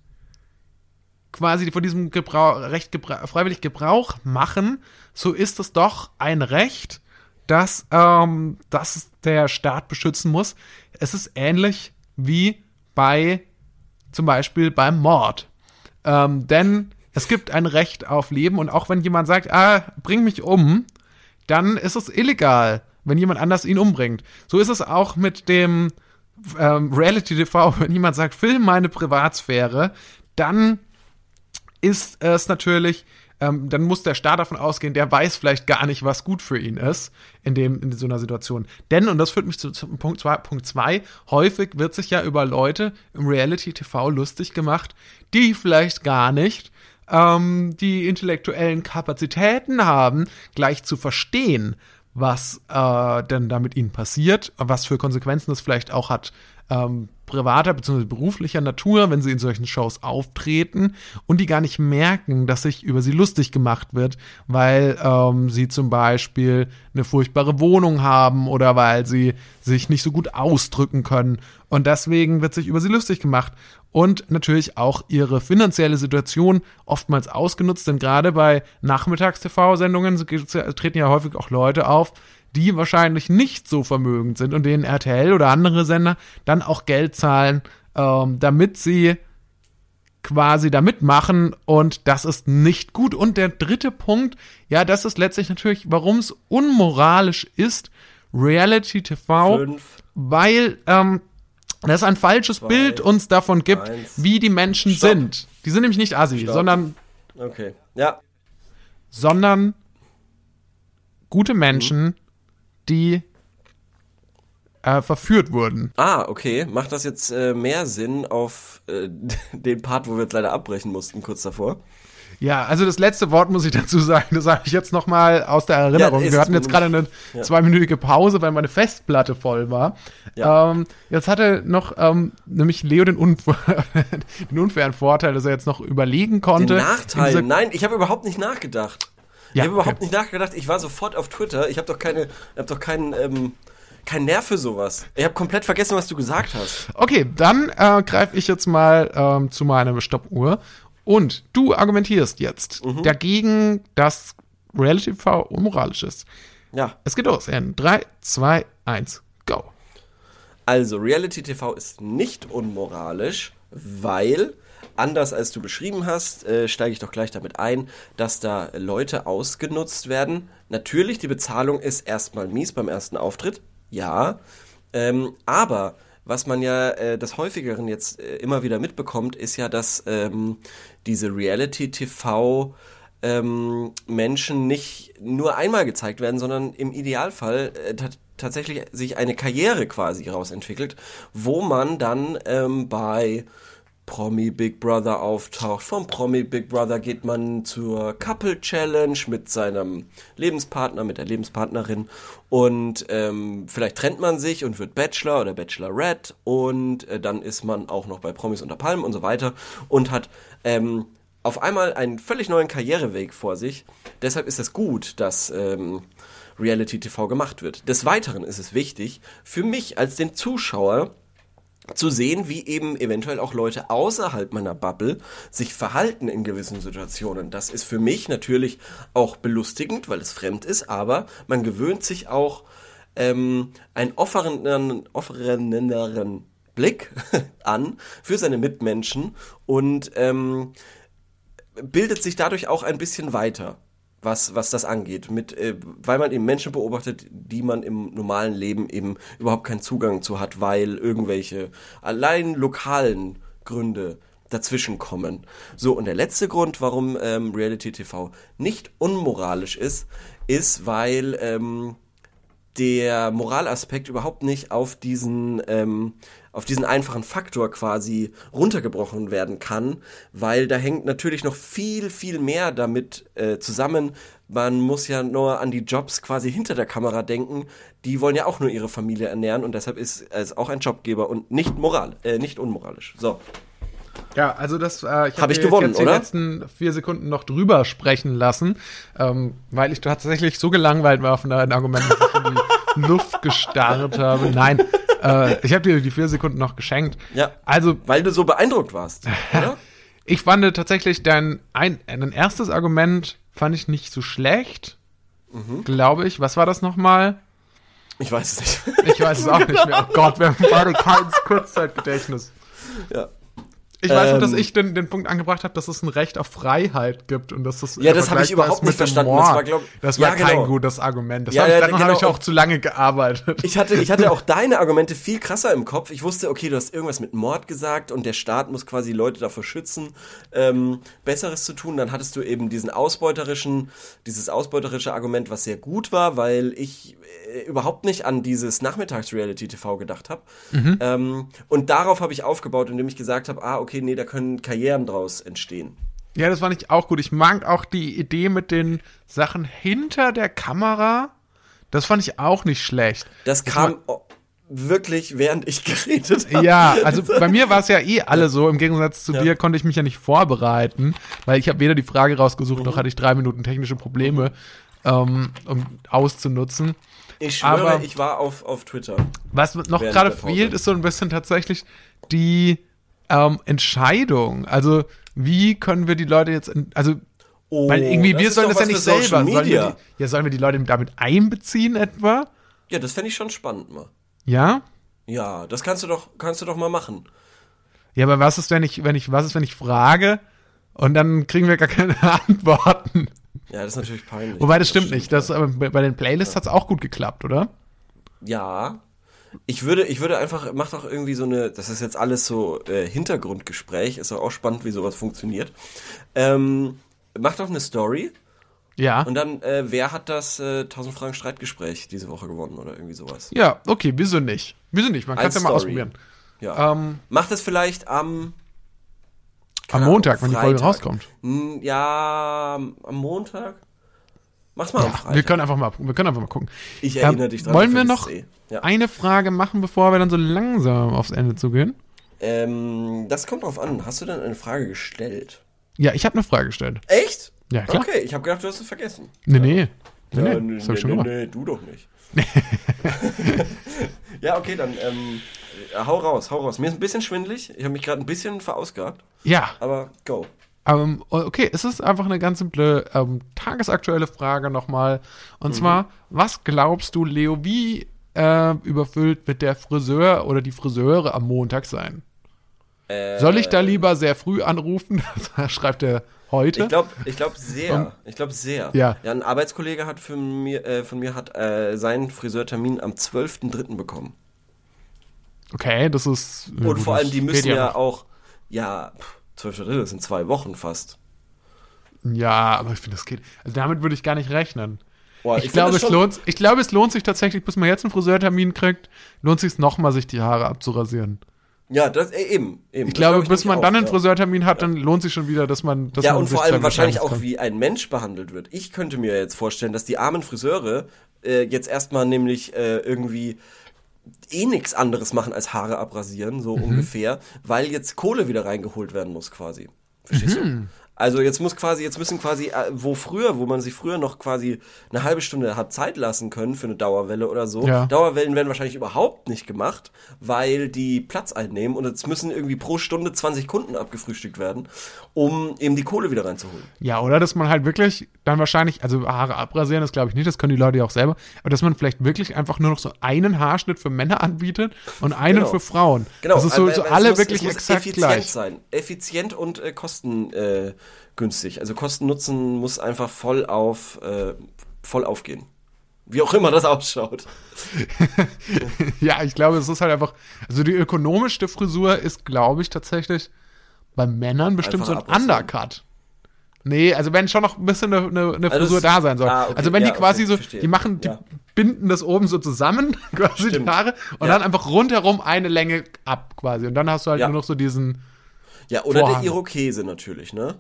quasi von diesem Gebrauch, Recht gebra freiwillig Gebrauch machen, so ist es doch ein Recht, das, ähm, das der Staat beschützen muss. Es ist ähnlich wie bei zum Beispiel beim Mord. Ähm, denn es gibt ein Recht auf Leben und auch wenn jemand sagt, ah, bring mich um, dann ist es illegal, wenn jemand anders ihn umbringt. So ist es auch mit dem ähm, Reality TV, wenn jemand sagt, film meine Privatsphäre, dann ist es natürlich, ähm, dann muss der Staat davon ausgehen, der weiß vielleicht gar nicht, was gut für ihn ist in, dem, in so einer Situation. Denn, und das führt mich zu, zu Punkt 2, Punkt zwei, häufig wird sich ja über Leute im Reality-TV lustig gemacht, die vielleicht gar nicht ähm, die intellektuellen Kapazitäten haben, gleich zu verstehen, was äh, denn da mit ihnen passiert, was für Konsequenzen das vielleicht auch hat, ähm, privater bzw. beruflicher Natur, wenn sie in solchen Shows auftreten und die gar nicht merken, dass sich über sie lustig gemacht wird, weil ähm, sie zum Beispiel eine furchtbare Wohnung haben oder weil sie sich nicht so gut ausdrücken können. Und deswegen wird sich über sie lustig gemacht. Und natürlich auch ihre finanzielle Situation oftmals ausgenutzt, denn gerade bei Nachmittags-TV-Sendungen treten ja häufig auch Leute auf, die wahrscheinlich nicht so vermögend sind und denen RTL oder andere Sender dann auch Geld zahlen, ähm, damit sie quasi da mitmachen und das ist nicht gut. Und der dritte Punkt, ja, das ist letztlich natürlich, warum es unmoralisch ist, Reality TV, Fünf. weil ähm, das ein falsches Bild uns davon gibt, eins. wie die Menschen Stopp. sind. Die sind nämlich nicht assi, Stopp. sondern Okay. Ja. sondern gute Menschen, die äh, verführt wurden. Ah, okay. Macht das jetzt äh, mehr Sinn auf äh, den Part, wo wir jetzt leider abbrechen mussten, kurz davor? Ja, also das letzte Wort muss ich dazu sagen, das habe ich jetzt noch mal aus der Erinnerung. Ja, Wir hatten jetzt gerade eine Ja. zweiminütige Pause, weil meine Festplatte voll war. Ja. Ähm, jetzt hatte noch ähm, nämlich Leo den, Unf den unfairen Vorteil, dass er jetzt noch überlegen konnte. Den Nachteil? Nein, ich habe überhaupt nicht nachgedacht. Ja, ich habe überhaupt okay. nicht nachgedacht. Ich war sofort auf Twitter. Ich habe doch keine, habe doch keinen, ähm, keinen Nerv für sowas. Ich habe komplett vergessen, was du gesagt hast. Okay, dann äh, greife ich jetzt mal ähm, zu meiner Stoppuhr. Und du argumentierst jetzt Mhm. dagegen, dass Reality TV unmoralisch ist. Ja. Es geht los in 3, 2, 1, go. Also, Reality TV ist nicht unmoralisch, weil, anders als du beschrieben hast, äh, steige ich doch gleich damit ein, dass da Leute ausgenutzt werden. Natürlich, die Bezahlung ist erstmal mies beim ersten Auftritt, ja. Ähm, aber was man ja äh, des häufigeren jetzt äh, immer wieder mitbekommt, ist ja, dass ähm, diese Reality-TV ähm, Menschen nicht nur einmal gezeigt werden, sondern im Idealfall äh, ta- tatsächlich sich eine Karriere quasi rausentwickelt, wo man dann ähm, bei Promi Big Brother auftaucht. Vom Promi Big Brother geht man zur Couple Challenge mit seinem Lebenspartner, mit der Lebenspartnerin und ähm, vielleicht trennt man sich und wird Bachelor oder Bachelorette und äh, dann ist man auch noch bei Promis unter Palmen und so weiter und hat ähm, auf einmal einen völlig neuen Karriereweg vor sich. Deshalb ist es gut, dass ähm, Reality TV gemacht wird. Des Weiteren ist es wichtig für mich als den Zuschauer, zu sehen, wie eben eventuell auch Leute außerhalb meiner Bubble sich verhalten in gewissen Situationen. Das ist für mich natürlich auch belustigend, weil es fremd ist, aber man gewöhnt sich auch ähm, einen offeneren, offeneren Blick an für seine Mitmenschen und ähm, bildet sich dadurch auch ein bisschen weiter was, was das angeht, mit, äh, weil man eben Menschen beobachtet, die man im normalen Leben eben überhaupt keinen Zugang zu hat, weil irgendwelche allein lokalen Gründe dazwischen kommen. So, und der letzte Grund, warum ähm, Reality TV nicht unmoralisch ist, ist, weil ähm, der Moralaspekt überhaupt nicht auf diesen ähm, auf diesen einfachen Faktor quasi runtergebrochen werden kann, weil da hängt natürlich noch viel, viel mehr damit äh, zusammen. Man muss ja nur an die Jobs quasi hinter der Kamera denken. Die wollen ja auch nur ihre Familie ernähren und deshalb ist es auch ein Jobgeber und nicht moral, äh, nicht unmoralisch. So. Ja, also das äh, ich habe hab ich gewonnen, jetzt die oder? letzten vier Sekunden noch drüber sprechen lassen, ähm, weil ich tatsächlich so gelangweilt war von deinen Argumenten, dass ich in die Luft gestarrt habe. Nein, äh, ich habe dir die vier Sekunden noch geschenkt. Ja. Also Weil du so beeindruckt warst, ich fand tatsächlich dein ein dein erstes Argument fand ich nicht so schlecht, Mhm. glaube ich. Was war das nochmal? Ich weiß es nicht. Ich weiß es auch nicht mehr. Oh Gott, wir haben beide kein Kurzzeitgedächtnis. ja. Ich weiß nur, dass Ähm. ich den, den Punkt angebracht habe, dass es ein Recht auf Freiheit gibt und dass das Ja, das habe ich überhaupt nicht verstanden. Mord. Das war, glaub- das Ja, war kein genau. gutes Argument. Das Ja, hab, ja, daran habe genau. ich auch zu lange gearbeitet. Ich hatte, ich hatte auch deine Argumente viel krasser im Kopf. Ich wusste, okay, du hast irgendwas mit Mord gesagt und der Staat muss quasi Leute davor schützen, ähm, Besseres zu tun. Dann hattest du eben diesen ausbeuterischen, dieses ausbeuterische Argument, was sehr gut war, weil ich äh, überhaupt nicht an dieses Nachmittags-Reality-TV gedacht habe. Mhm. Ähm, und darauf habe ich aufgebaut, indem ich gesagt habe, ah, okay, nee, da können Karrieren draus entstehen. ja, das fand ich auch gut. Ich mag auch die Idee mit den Sachen hinter der Kamera. Das fand ich auch nicht schlecht. Das kam oh, wirklich, während ich geredet habe. Ja, also bei mir war es ja eh alle so. Im Gegensatz zu dir konnte ich mich ja nicht vorbereiten, weil ich habe weder die Frage rausgesucht, Mhm. noch hatte ich drei Minuten technische Probleme, ähm, um auszunutzen. Ich schwöre, Aber- ich war auf, auf Twitter. Was noch gerade fehlt, ist so ein bisschen tatsächlich die ähm, Entscheidung. Also wie können wir die Leute jetzt, in, also Oh, weil irgendwie wir sollen das ja nicht selber, sollen wir die, ja sollen wir die Leute damit einbeziehen etwa? Ja, das fände ich schon spannend mal. Ja? Ja, das kannst du doch, kannst du doch mal machen. Ja, aber was ist, wenn ich, wenn ich, was ist, wenn ich frage und dann kriegen wir gar keine Antworten? Ja, das ist natürlich peinlich. Wobei das stimmt nicht. Das, aber bei den Playlists hat's auch gut geklappt, oder? Ja. Ich würde, ich würde einfach, mach doch irgendwie so eine, das ist jetzt alles so äh, Hintergrundgespräch, ist doch auch spannend, wie sowas funktioniert. Ähm, mach doch eine Story Ja. und dann, äh, wer hat das äh, 1000 Fragen Streitgespräch diese Woche gewonnen oder irgendwie sowas? Ja, okay, wieso nicht? Wieso nicht? Man kann es ja mal ausprobieren. Ja. Ähm, Mach das vielleicht am am Montag, Ahnung, wenn die Folge rauskommt. Hm, Ja, am Montag? Mach's mal am Ja, Freitag. wir können einfach mal, wir können einfach mal gucken. Ich erinnere Ähm, dich dran. Wollen wir noch. Ja. eine Frage machen, bevor wir dann so langsam aufs Ende zugehen? Ähm, das kommt drauf an. Hast du denn eine Frage gestellt? Ja, ich habe eine Frage gestellt. Echt? Ja, klar. Okay, ich habe gedacht, du hast es vergessen. Nee, nee. Nee, Ja, nee, das ich schon nee, gemacht. nee, du doch nicht. ja, okay, dann ähm, äh, hau raus, hau raus. Mir ist ein bisschen schwindelig. Ich habe mich gerade ein bisschen verausgabt. Ja, Aber go. Ähm, okay, es ist einfach eine ganz simple ähm, tagesaktuelle Frage nochmal. Und Mhm. zwar, was glaubst du, Leo, wie äh, überfüllt wird der Friseur oder die Friseure am Montag sein? Soll ich da lieber sehr früh anrufen? Das schreibt er heute. Ich glaube, ich glaube sehr. ich glaube sehr. Ja. ja. Ein Arbeitskollege hat von mir, äh, von mir hat äh, seinen Friseurtermin am 12.3. bekommen. okay, das ist. ja, Und vor allem, die müssen ja, noch. auch, ja, pff, 12.3. das sind zwei Wochen fast. Ja, aber ich finde, das geht. Also damit würde ich gar nicht rechnen. Boah, ich, find glaube, das es lohnt, ich glaube, es lohnt sich tatsächlich, bis man jetzt einen Friseurtermin kriegt, lohnt sich nochmal, sich die Haare abzurasieren. Ja, das äh, eben, eben. Ich Das glaube, glaub bis man nämlich dann auch, einen ja. Friseurtermin hat, dann lohnt sich schon wieder, dass man, dass Ja, und vor allem wahrscheinlich auch, wie ein Mensch behandelt wird. Ich könnte mir jetzt vorstellen, dass die armen Friseure äh, jetzt erstmal nämlich äh, irgendwie eh nichts anderes machen als Haare abrasieren, so Mhm. ungefähr, weil jetzt Kohle wieder reingeholt werden muss quasi. Verstehst Mhm. du? Also jetzt muss quasi, jetzt müssen quasi, äh, wo früher, wo man sich früher noch quasi eine halbe Stunde hat Zeit lassen können für eine Dauerwelle oder so. Ja. Dauerwellen werden wahrscheinlich überhaupt nicht gemacht, weil die Platz einnehmen und jetzt müssen irgendwie pro Stunde 20 Kunden abgefrühstückt werden, um eben die Kohle wieder reinzuholen. Ja, oder dass man halt wirklich dann wahrscheinlich, also Haare abrasieren, das glaube ich nicht, das können die Leute ja auch selber, aber dass man vielleicht wirklich einfach nur noch so einen Haarschnitt für Männer anbietet und einen Genau. für Frauen. Genau, Das ist so, weil- so alle muss, wirklich muss exakt effizient gleich. sein. Effizient und äh, kostengünstig. Äh, günstig. also Kosten-Nutzen muss einfach voll auf äh, voll aufgehen. Wie auch immer das ausschaut. Ja, ich glaube, es ist halt einfach, also die ökonomischste Frisur ist, glaube ich, tatsächlich bei Männern bestimmt Einfach so ein. Undercut. Nee, also wenn schon noch ein bisschen eine, eine, eine Also Frisur da sein soll. ah, okay, also wenn ja, die quasi okay, so, verstehe. die machen, die Ja. binden das oben so zusammen, quasi Stimmt. die Haare, und Ja. dann einfach rundherum eine Länge ab, quasi. Und dann hast du halt nur noch so diesen, Ja, oder Vorhang. der Irokese natürlich, ne?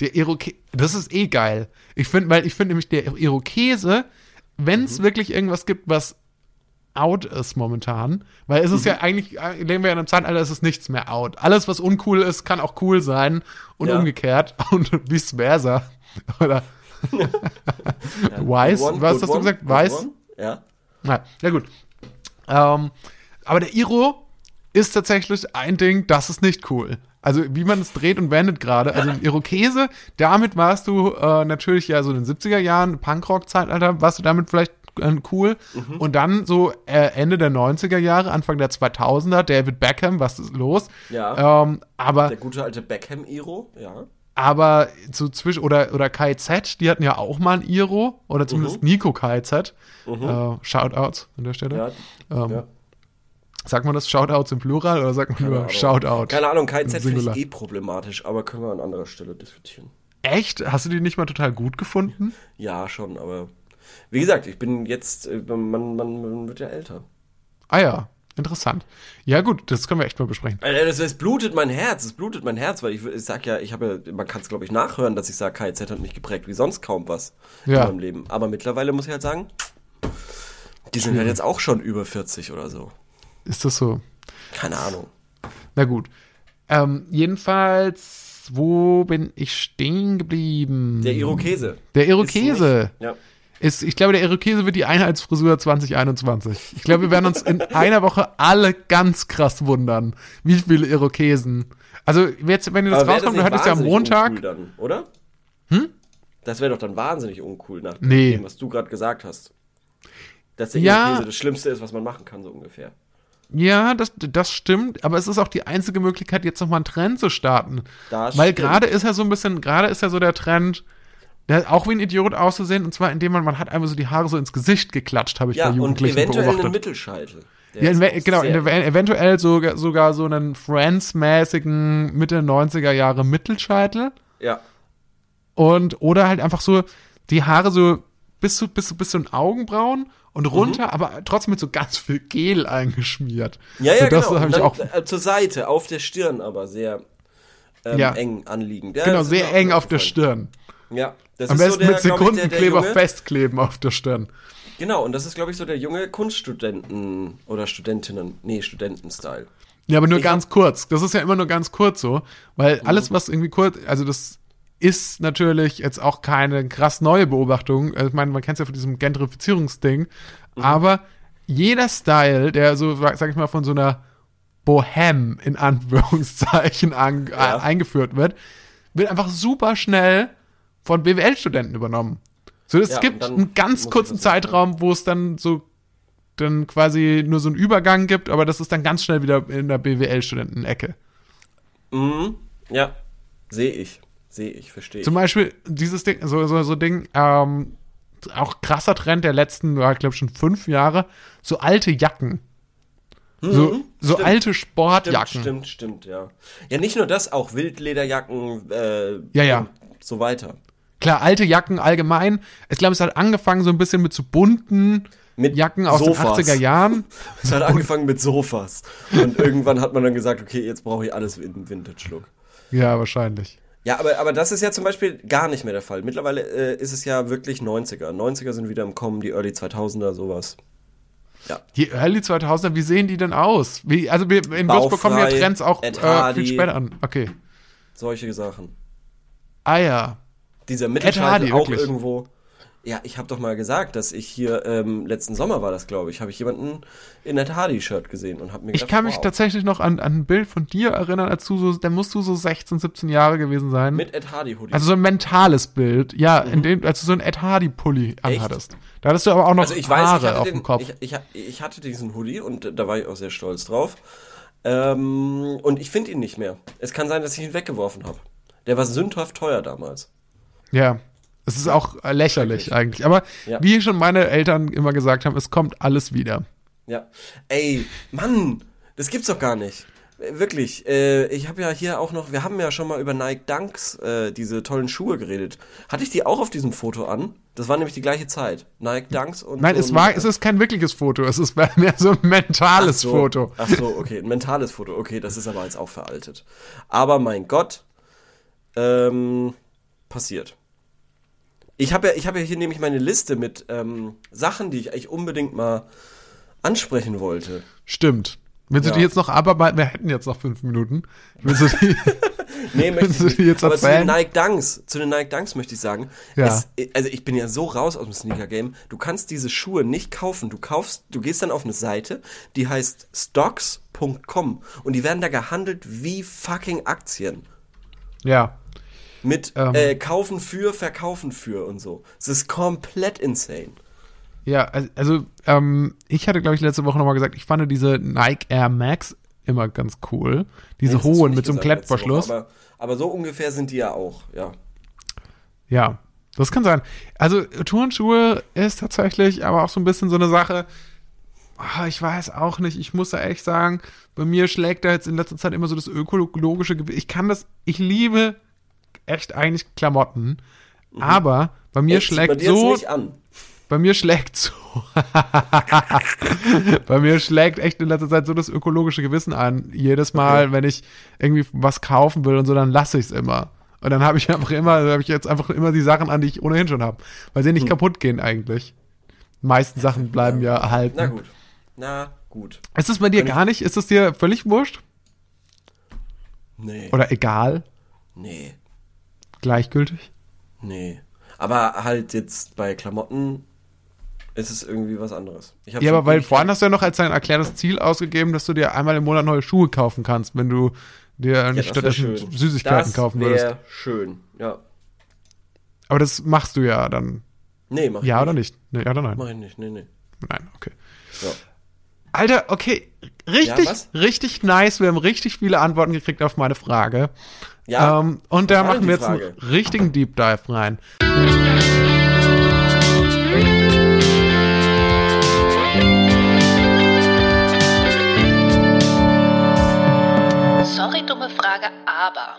Der Iroke, das ist eh geil. Ich finde, weil ich finde nämlich der Irokese, wenn Mhm. es wirklich irgendwas gibt, was out ist momentan, weil es ist Mhm. ja eigentlich, äh, leben wir ja in einem Zeitalter, es ist nichts mehr out. Alles, was uncool ist, kann auch cool sein und Ja. umgekehrt und vice versa. Oder Weiß, Good one, was hast du gesagt? Weiß? Ja. ja, ja gut. Ähm, aber der Iro ist tatsächlich ein Ding, das ist nicht cool. Also wie man es dreht und wendet gerade. Also ein Irokese, damit warst du äh, natürlich ja so in den 70er Jahren, Punkrock-Zeitalter, warst du damit vielleicht äh, cool. Mhm. Und dann so äh, Ende der 90er Jahre, Anfang der 2000er, David Beckham, was ist los? Ja. Ähm, aber Der gute alte Beckham-Iro, ja. aber so zwischen oder oder KZ, die hatten ja auch mal ein Iro oder zumindest Nico KZ. Äh, Shoutouts an der Stelle. Ja, Ähm, ja. Sagt man das Shoutouts im Plural oder sagt man nur Ahnung. Shoutout? Keine Ahnung, KZ finde ich eh problematisch, aber können wir an anderer Stelle diskutieren. Echt? Hast du die nicht mal total gut gefunden? Ja, schon, aber wie gesagt, ich bin jetzt, äh, man, man, man wird ja älter. Ah ja, interessant. Ja gut, das können wir echt mal besprechen. Das, das blutet mein Herz, es blutet mein Herz, weil ich, ich sag ja, ich habe ja, man kann es glaube ich nachhören, dass ich sage, KZ hat mich geprägt, wie sonst kaum was Ja. in meinem Leben. Aber mittlerweile muss ich halt sagen, die sind halt jetzt auch schon über 40 oder so. Ist das so? Keine Ahnung. Na gut. Ähm, jedenfalls, wo bin ich stehen geblieben? Der Irokese. Der Irokese. Ja. Ist, ich glaube, der Irokese wird die Einheitsfrisur 2021. Ich glaube, wir werden uns in einer Woche alle ganz krass wundern, wie viele Irokesen. Also, jetzt, wenn ihr das rauskommt, dann hört es ja am Montag. Uncool dann, oder? Hm? Das wäre doch dann wahnsinnig uncool nach Nee. dem, was du gerade gesagt hast. Dass der Ja. Irokese das Schlimmste ist, was man machen kann, so ungefähr. Ja, das, das stimmt, aber es ist auch die einzige Möglichkeit, jetzt nochmal einen Trend zu starten. Das Weil gerade ist ja so ein bisschen, gerade ist ja so der Trend, der auch wie ein Idiot auszusehen, und zwar indem man, man hat einfach so die Haare so ins Gesicht geklatscht, habe ich Ja, bei und Jugendlichen eventuell einen. Mittelscheitel. Ja, genau, eventuell sogar, sogar so einen Friends-mäßigen Mitte 90er Jahre Mittelscheitel. Ja. Und, oder halt einfach so die Haare so bis zu, bis zu, bis zu den Augenbrauen und runter, Mhm. aber trotzdem mit so ganz viel Gel eingeschmiert. Ja, ja, so, das genau. ich auch, äh, zur Seite, auf der Stirn aber sehr ähm, Ja. eng anliegend. Ja, genau, sehr eng auf der. Stirn. Ja, das Am ist so besten der, mit Sekundenkleber festkleben auf der Stirn. Genau, und das ist, glaube ich, so der junge Kunststudenten- oder Studentinnen, nee, Studenten-Style. Ja, aber nur Ich ganz kurz. Das ist ja immer nur ganz kurz so, Mhm. weil alles, was irgendwie kurz, also das ist natürlich jetzt auch keine krass neue Beobachtung. Also Ich meine, man kennt es ja von diesem Gentrifizierungsding, Mhm. aber jeder Style, der so, sag ich mal, von so einer Bohem in Anführungszeichen an, Ja. äh, eingeführt wird, wird einfach super schnell von BWL-Studenten übernommen. So, es Ja, gibt einen ganz kurzen. Zeitraum, wo es dann so dann quasi nur so einen Übergang gibt, aber das ist dann ganz schnell wieder in der BWL-Studentenecke. Mhm. Ja, sehe ich. Sehe ich, verstehe ich. Zum Beispiel dieses Ding, so, so, so Ding, ähm, auch krasser Trend der letzten, ja, ich glaube schon fünf Jahre, so alte Jacken. So, so Mhm. stimmt. alte Sportjacken. Stimmt, stimmt, stimmt, ja. Ja, nicht nur das, auch Wildlederjacken, äh, Ja, ja. und so weiter. Klar, alte Jacken allgemein. Ich glaube, es hat angefangen so ein bisschen mit so bunten Mit Jacken aus Sofas. den 80er Jahren. Es hat angefangen mit Sofas. Und irgendwann hat man dann gesagt, okay, jetzt brauche ich alles in Vintage-Look. Ja, wahrscheinlich. Ja, aber, aber das ist ja zum Beispiel gar nicht mehr der Fall. Mittlerweile äh, ist es ja wirklich 90er. 90er sind wieder im Kommen, die Early 2000er, sowas. Die Early 2000er, wie sehen die denn aus? Wie, also wir in Würzburg kommen ja Trends auch äh, viel später an. Okay. Solche Sachen. Ah ja. Dieser Mittelscheitel auch wirklich. irgendwo. Ja, ich habe doch mal gesagt, dass ich hier, ähm, letzten Sommer war das, glaube ich, habe ich jemanden in Ed Hardy-Shirt gesehen und habe mir Ich gedacht, kann mich wow. tatsächlich noch an, an ein Bild von dir erinnern, als du so, da musst du so 16, 17 Jahre gewesen sein. Mit Ed Hardy-Hoodie. also so ein mentales Bild. Ja, in dem, als du so ein Ed Hardy Pulli anhattest. Da hattest du aber auch noch also ich weiß, Haare ich hatte, auf den, dem Kopf. Ich, ich, ich hatte diesen Hoodie und da war ich auch sehr stolz drauf. Ähm, und ich finde ihn nicht mehr. Es kann sein, dass ich ihn weggeworfen habe. Der war sündhaft teuer damals. ja. Es ist auch äh, lächerlich eigentlich. Aber Ja. wie schon meine Eltern immer gesagt haben, es kommt alles wieder. Ja. Ey, Mann, das gibt's doch gar nicht. Wirklich, äh, ich habe ja hier auch noch, wir haben ja schon mal über Nike Dunks, äh, diese tollen Schuhe geredet. Hatte ich die auch auf diesem Foto an? Das war nämlich die gleiche Zeit. Nike Dunks und Nein, so es war, es ist kein wirkliches Foto. Es ist mehr so ein mentales Ach so, Foto. Ach so, okay, ein mentales Foto. Okay, das ist aber jetzt auch veraltet. Aber mein Gott, ähm, passiert. Ich habe ja, ich habe ja hier nämlich meine Liste mit ähm, Sachen, die ich eigentlich unbedingt mal ansprechen wollte. Stimmt. Willst Ja. du die jetzt noch abarbeiten? Wir hätten jetzt noch fünf Minuten. Willst du die? Nee, möchte ich die jetzt Aber zu den erzählen? Nike Dunks, zu den Nike Dunks möchte ich sagen, Ja. es, also ich bin ja so raus aus dem Sneaker-Game, du kannst diese Schuhe nicht kaufen. Du kaufst, du gehst dann auf eine Seite, die heißt stocks.com und die werden da gehandelt wie fucking Aktien. ja. Mit Ähm. äh, kaufen für, verkaufen für und so. Es ist komplett insane. Ja, also, ähm, ich hatte, glaube ich, letzte Woche nochmal gesagt, ich fand diese Nike Air Max immer ganz cool. Diese du hohen mit so einem Klettverschluss. Aber, aber so ungefähr sind die ja auch, ja. Ja, das kann sein. Also Turnschuhe ist tatsächlich aber auch so ein bisschen so eine Sache. ah, ich weiß auch nicht. Ich muss da echt sagen, bei mir schlägt da jetzt in letzter Zeit immer so das ökologische Gewicht. Ich kann das, ich liebe echt eigentlich Klamotten, aber bei mir Mhm. Echt, schlägt so, nicht an. bei mir schlägt so, bei mir schlägt echt in letzter Zeit so das ökologische Gewissen an. Jedes Mal, Okay. wenn ich irgendwie was kaufen will und so, dann lasse ich es immer. Und dann habe ich einfach immer, habe ich jetzt einfach immer die Sachen an, die ich ohnehin schon habe, weil sie nicht Hm. kaputt gehen eigentlich. Die meisten Sachen bleiben ja erhalten. Na gut. Na gut. Ist es bei dir gar nicht? Ist es dir völlig wurscht? Nee. Oder egal? Nee. Gleichgültig? Nee. Aber halt jetzt bei Klamotten ist es irgendwie was anderes. Ja, aber weil vorhin hast du ja noch als dein erklärtes Ziel ausgegeben, dass du dir einmal im Monat neue Schuhe kaufen kannst, wenn du dir Ja, nicht das stattdessen. Süßigkeiten das kaufen würdest. wäre schön. Ja. Aber das machst du ja dann. Nee, mach ich Ja nicht. oder nicht? Nee, ja oder nein? Mach ich nicht. Nee, nee. Nein, okay. Ja. Alter, okay. Richtig, Ja, richtig nice. Wir haben richtig viele Antworten gekriegt auf meine Frage. Ja. Ähm, und da machen wir jetzt einen richtigen Deep Dive rein. Sorry, dumme Frage, aber.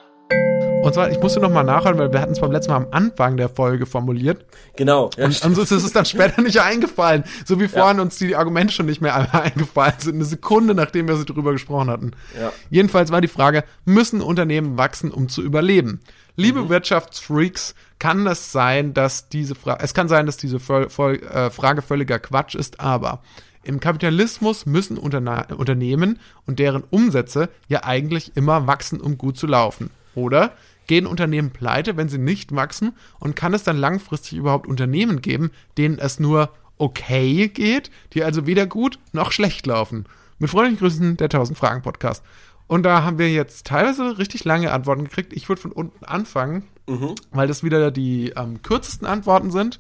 Und zwar, ich musste noch mal nachhören, weil wir hatten es beim letzten Mal am Anfang der Folge formuliert. Genau. Ja, Und uns ist es dann später nicht eingefallen. So wie vorhin uns die Argumente schon nicht mehr eingefallen sind. Eine Sekunde, nachdem wir sie drüber gesprochen hatten. Ja. Jedenfalls war die Frage, müssen Unternehmen wachsen, um zu überleben? Liebe Mhm. Wirtschaftsfreaks, kann es sein, dass diese Frage, es kann sein, dass diese voll, voll, äh, Frage völliger Quatsch ist, aber im Kapitalismus müssen Unterna Unternehmen und deren Umsätze ja eigentlich immer wachsen, um gut zu laufen. Oder gehen Unternehmen pleite, wenn sie nicht wachsen? Und kann es dann langfristig überhaupt Unternehmen geben, denen es nur okay geht, die also weder gut noch schlecht laufen? Mit freundlichen Grüßen, der 1000 Fragen Podcast. Und da haben wir jetzt teilweise richtig lange Antworten gekriegt. Ich würde von unten anfangen, weil das wieder die ähm, kürzesten Antworten sind.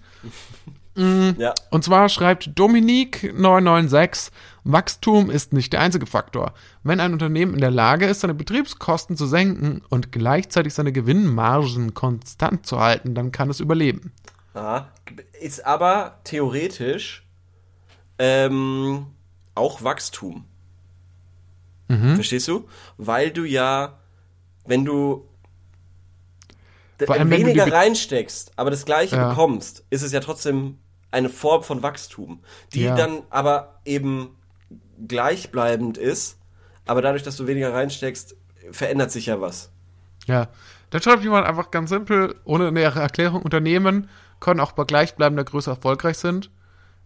ja. Und zwar schreibt Dominique996, Wachstum ist nicht der einzige Faktor. Wenn ein Unternehmen in der Lage ist, seine Betriebskosten zu senken und gleichzeitig seine Gewinnmargen konstant zu halten, dann kann es überleben. Aha. Ist aber theoretisch ähm, auch Wachstum. Mhm. Verstehst du? Weil du ja, wenn du allem, du wenn du weniger reinsteckst, aber das gleiche Ja. bekommst, ist es ja trotzdem eine Form von Wachstum, die Ja. dann aber eben gleichbleibend ist, aber dadurch, dass du weniger reinsteckst, verändert sich ja was. Ja. Dann schreibt jemand einfach ganz simpel, ohne nähere Erklärung, Unternehmen können auch bei gleichbleibender Größe erfolgreich sind.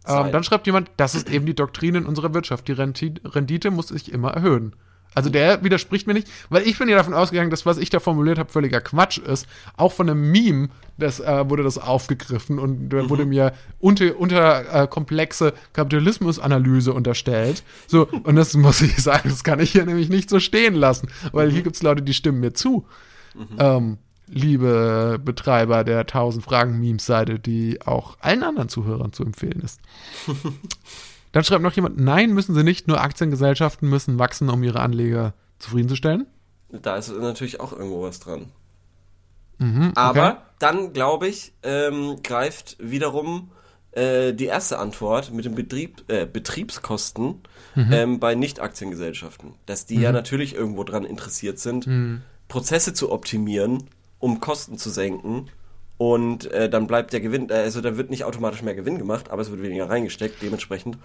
Ähm, dann schreibt jemand, das ist eben die Doktrin in unserer Wirtschaft. Die Rendite muss sich immer erhöhen. Also der widerspricht mir nicht, weil ich bin ja davon ausgegangen, dass was ich da formuliert habe, völliger Quatsch ist. Auch von einem Meme das, äh, wurde das aufgegriffen und da wurde mir unter, unter äh, komplexe Kapitalismusanalyse unterstellt. So, und das muss ich sagen, das kann ich hier nämlich nicht so stehen lassen, weil hier gibt's Leute, die stimmen mir zu. Ähm, liebe Betreiber der 1000 Fragen Memes-Seite, die auch allen anderen Zuhörern zu empfehlen ist. Dann schreibt noch jemand, nein, müssen sie nicht, nur Aktiengesellschaften müssen wachsen, um ihre Anleger zufriedenzustellen. Da ist natürlich auch irgendwo was dran. Mhm, Aber dann, glaube ich, ähm, greift wiederum äh, die erste Antwort mit den Betrieb, äh, Betriebskosten Mhm. ähm, bei Nicht-Aktiengesellschaften. Dass die ja natürlich irgendwo dran interessiert sind, Mhm. Prozesse zu optimieren, um Kosten zu senken. Und äh, dann bleibt der Gewinn, äh, also da wird nicht automatisch mehr Gewinn gemacht, aber es wird weniger reingesteckt. Dementsprechend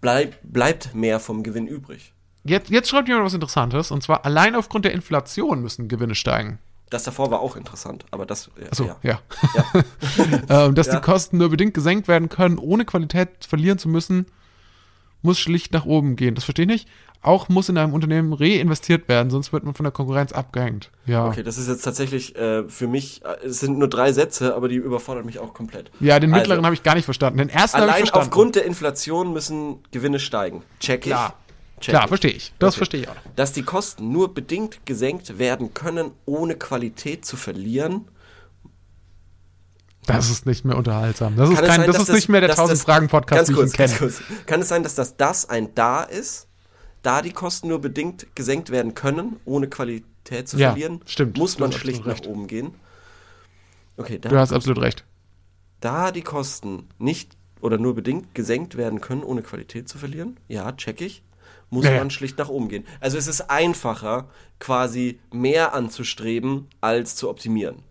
bleib, bleibt mehr vom Gewinn übrig. Jetzt, jetzt schreibt jemand was Interessantes, und zwar allein aufgrund der Inflation müssen Gewinne steigen. Das davor war auch interessant, aber das, ja, Achso, ja. ja. Ja. ähm, dass Ja. die Kosten nur bedingt gesenkt werden können, ohne Qualität verlieren zu müssen, muss schlicht nach oben gehen. Das verstehe ich nicht. Auch muss in einem Unternehmen reinvestiert werden, sonst wird man von der Konkurrenz abgehängt. Ja. Okay, das ist jetzt tatsächlich äh, für mich, äh, es sind nur drei Sätze, aber die überfordern mich auch komplett. Ja, den mittleren Also, habe ich gar nicht verstanden. Den ersten habe ich Allein verstanden. aufgrund der Inflation müssen Gewinne steigen. Check ich. Klar. Check Klar, verstehe ich. Das Okay. verstehe ich auch. Dass die Kosten nur bedingt gesenkt werden können, ohne Qualität zu verlieren. Das ist nicht mehr unterhaltsam. Das ist, Kann es kein, sein, das ist nicht mehr der dass 1000 das- Fragen Podcast, wie ich kenne. Kann es sein, dass das, das ein Da ist, da die Kosten nur bedingt gesenkt werden können, ohne Qualität zu Ja, verlieren? stimmt. Muss man schlicht nach recht. oben gehen. Okay, da Du hast absolut recht. Da die Kosten nicht oder nur bedingt gesenkt werden können, ohne Qualität zu verlieren, ja, check ich, muss Ja, man schlicht nach oben gehen. Also es ist einfacher, quasi mehr anzustreben, als zu optimieren.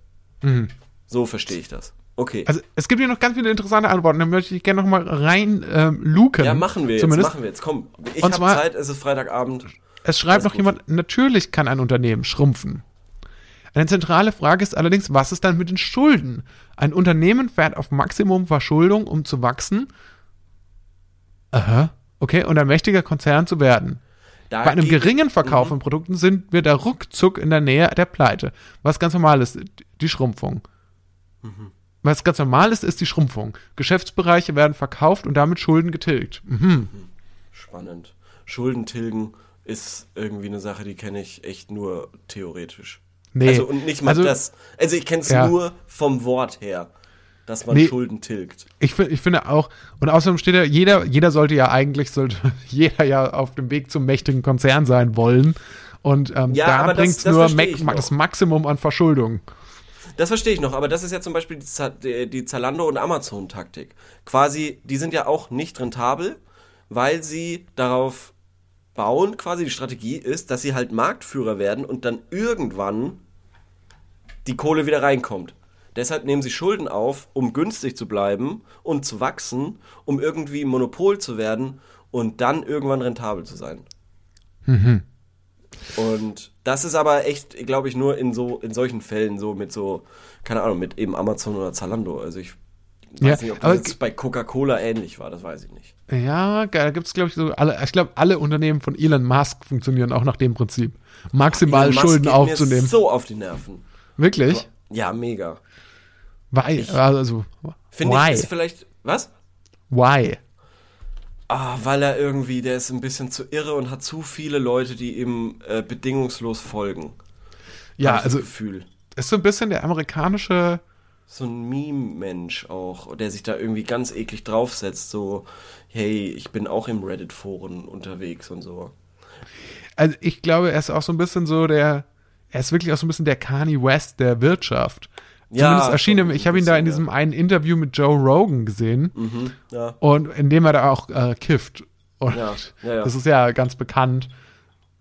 So verstehe ich das. Okay. Also es gibt hier noch ganz viele interessante Antworten. Da möchte ich gerne noch mal rein ähm, luken. ja, machen wir jetzt, Zumindest. machen wir jetzt. Komm, ich habe Zeit, es ist Freitagabend. Es schreibt Alles noch gut. jemand, natürlich kann ein Unternehmen schrumpfen. Eine zentrale Frage ist allerdings, was ist dann mit den Schulden? Ein Unternehmen fährt auf Maximum Verschuldung, um zu wachsen. Aha. Okay, und ein mächtiger Konzern zu werden. Da Bei einem geringen Verkauf Mhm. von Produkten sind wir da ruckzuck in der Nähe der Pleite. Was ganz normal ist, die Schrumpfung. Mhm. Was ganz normal ist, ist die Schrumpfung. Geschäftsbereiche werden verkauft und damit Schulden getilgt. Mhm. Spannend. Schulden tilgen ist irgendwie eine Sache, die kenne ich echt nur theoretisch. Nee. Also und nicht mal Also- das. Also ich kenne es Ja. nur vom Wort her, dass man Nee. Schulden tilgt. Ich, ich finde auch, und außerdem steht ja, jeder, jeder sollte ja eigentlich, sollte jeder ja auf dem Weg zum mächtigen Konzern sein wollen. Und ähm, Ja, da bringt es nur Mac- das Maximum an Verschuldung. Das verstehe ich noch, aber das ist ja zum Beispiel die, Z- die Zalando- und Amazon-Taktik. Quasi, die sind ja auch nicht rentabel, weil sie darauf bauen, quasi die Strategie ist, dass sie halt Marktführer werden und dann irgendwann die Kohle wieder reinkommt. Deshalb nehmen sie Schulden auf, um günstig zu bleiben und zu wachsen, um irgendwie Monopol zu werden und dann irgendwann rentabel zu sein. Und das ist aber echt, glaube ich, nur in so in solchen Fällen so mit so, keine Ahnung, mit eben Amazon oder Zalando. Also ich weiß Ja, nicht, ob das jetzt bei Coca-Cola ähnlich war, das weiß ich nicht. Ja, da gibt es, glaube ich, so alle, ich glaube, alle Unternehmen von Elon Musk funktionieren auch nach dem Prinzip. Maximal Elon Musk Schulden geht aufzunehmen. Mir so auf die Nerven. Wirklich? Ja, mega. Why? Also, Finde ich ist vielleicht was? why? Ah, weil er irgendwie, der ist ein bisschen zu irre und hat zu viele Leute, die ihm äh, bedingungslos folgen. Ja, also Gefühl. ist so ein bisschen der amerikanische so ein Meme-Mensch auch, der sich da irgendwie ganz eklig draufsetzt, so, hey, ich bin auch im Reddit-Foren unterwegs und so. also ich glaube, er ist auch so ein bisschen so der, er ist wirklich auch so ein bisschen der Kanye West der Wirtschaft. Ja, Zumindest erschien ihm, ich habe ihn da in diesem einen Interview mit Joe Rogan gesehen Mhm, ja. und in dem er da auch äh, kifft. Und ja. das ist ja ganz bekannt.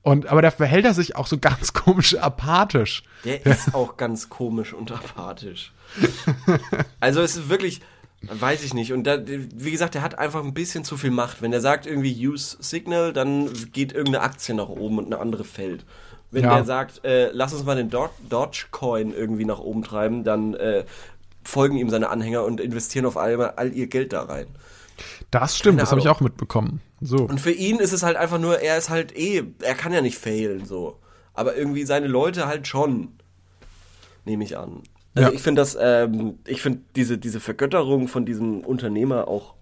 Und, aber da verhält er sich auch so ganz komisch apathisch. Der ist auch ganz komisch und apathisch. Also es ist wirklich, weiß ich nicht. Und da, wie gesagt, der hat einfach ein bisschen zu viel Macht. Wenn er sagt irgendwie Use Signal, dann geht irgendeine Aktie nach oben und eine andere fällt. Wenn Ja. der sagt, äh, lass uns mal den Do Dogecoin irgendwie nach oben treiben, dann äh, folgen ihm seine Anhänger und investieren auf einmal all ihr Geld da rein. Das stimmt, Keine das habe ich auch mitbekommen. So. Und für ihn ist es halt einfach nur, er ist halt eh, er kann ja nicht failen, so. Aber irgendwie seine Leute halt schon. Nehme ich an. Also Ja. ich finde das, ähm, ich finde diese, diese Vergötterung von diesem Unternehmer auch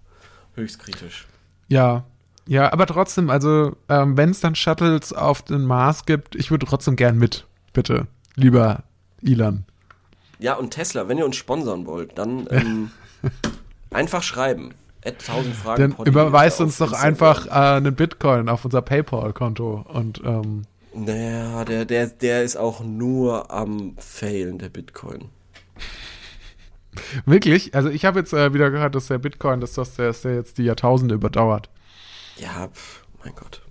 höchst kritisch. Ja. Ja, aber trotzdem, also, ähm, wenn es dann Shuttles auf den Mars gibt, ich würde trotzdem gern mit. Bitte. Lieber Elon. Ja, und Tesla, wenn ihr uns sponsern wollt, dann ähm, einfach schreiben. At 1000 Fragen. Dann überweist uns doch einfach äh, einen Bitcoin auf unser PayPal-Konto und ähm, Naja, der, der, der ist auch nur am Failen, der Bitcoin. wirklich, also ich habe jetzt äh, wieder gehört, dass der Bitcoin, dass das der, dass der jetzt die Jahrtausende überdauert. Ja, pf, mein Gott.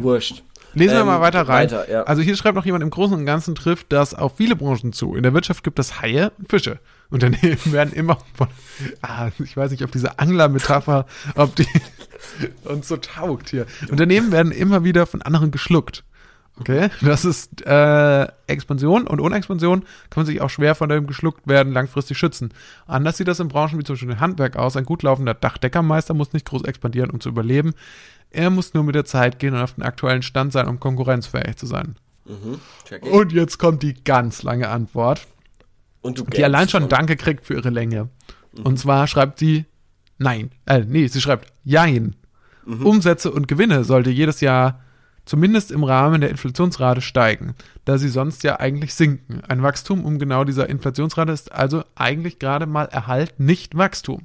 Wurscht. Lesen wir Ähm, mal weiter rein. weiter, ja. Also hier schreibt noch jemand, im Großen und Ganzen trifft das auf viele Branchen zu. In der Wirtschaft gibt es Haie und Fische. Unternehmen werden immer von, ah, ich weiß nicht, ob diese Angler-Metapher, ob die uns so taugt hier. Unternehmen werden immer wieder von anderen geschluckt. Okay, das ist äh, Expansion und ohne Expansion kann man sich auch schwer von dem geschluckt werden langfristig schützen. Anders sieht das in Branchen wie zum Beispiel im Handwerk aus. Ein gut laufender Dachdeckermeister muss nicht groß expandieren, um zu überleben. Er muss nur mit der Zeit gehen und auf den aktuellen Stand sein, um konkurrenzfähig zu sein. Ich. Und jetzt kommt die ganz lange Antwort, die allein schon Danke kriegt für ihre Länge. Und zwar schreibt sie Nein. Äh, nee, sie schreibt Jein. Umsätze und Gewinne sollte jedes Jahr zumindest im Rahmen der Inflationsrate steigen, da sie sonst ja eigentlich sinken. Ein Wachstum um genau dieser Inflationsrate ist also eigentlich gerade mal Erhalt, nicht Wachstum.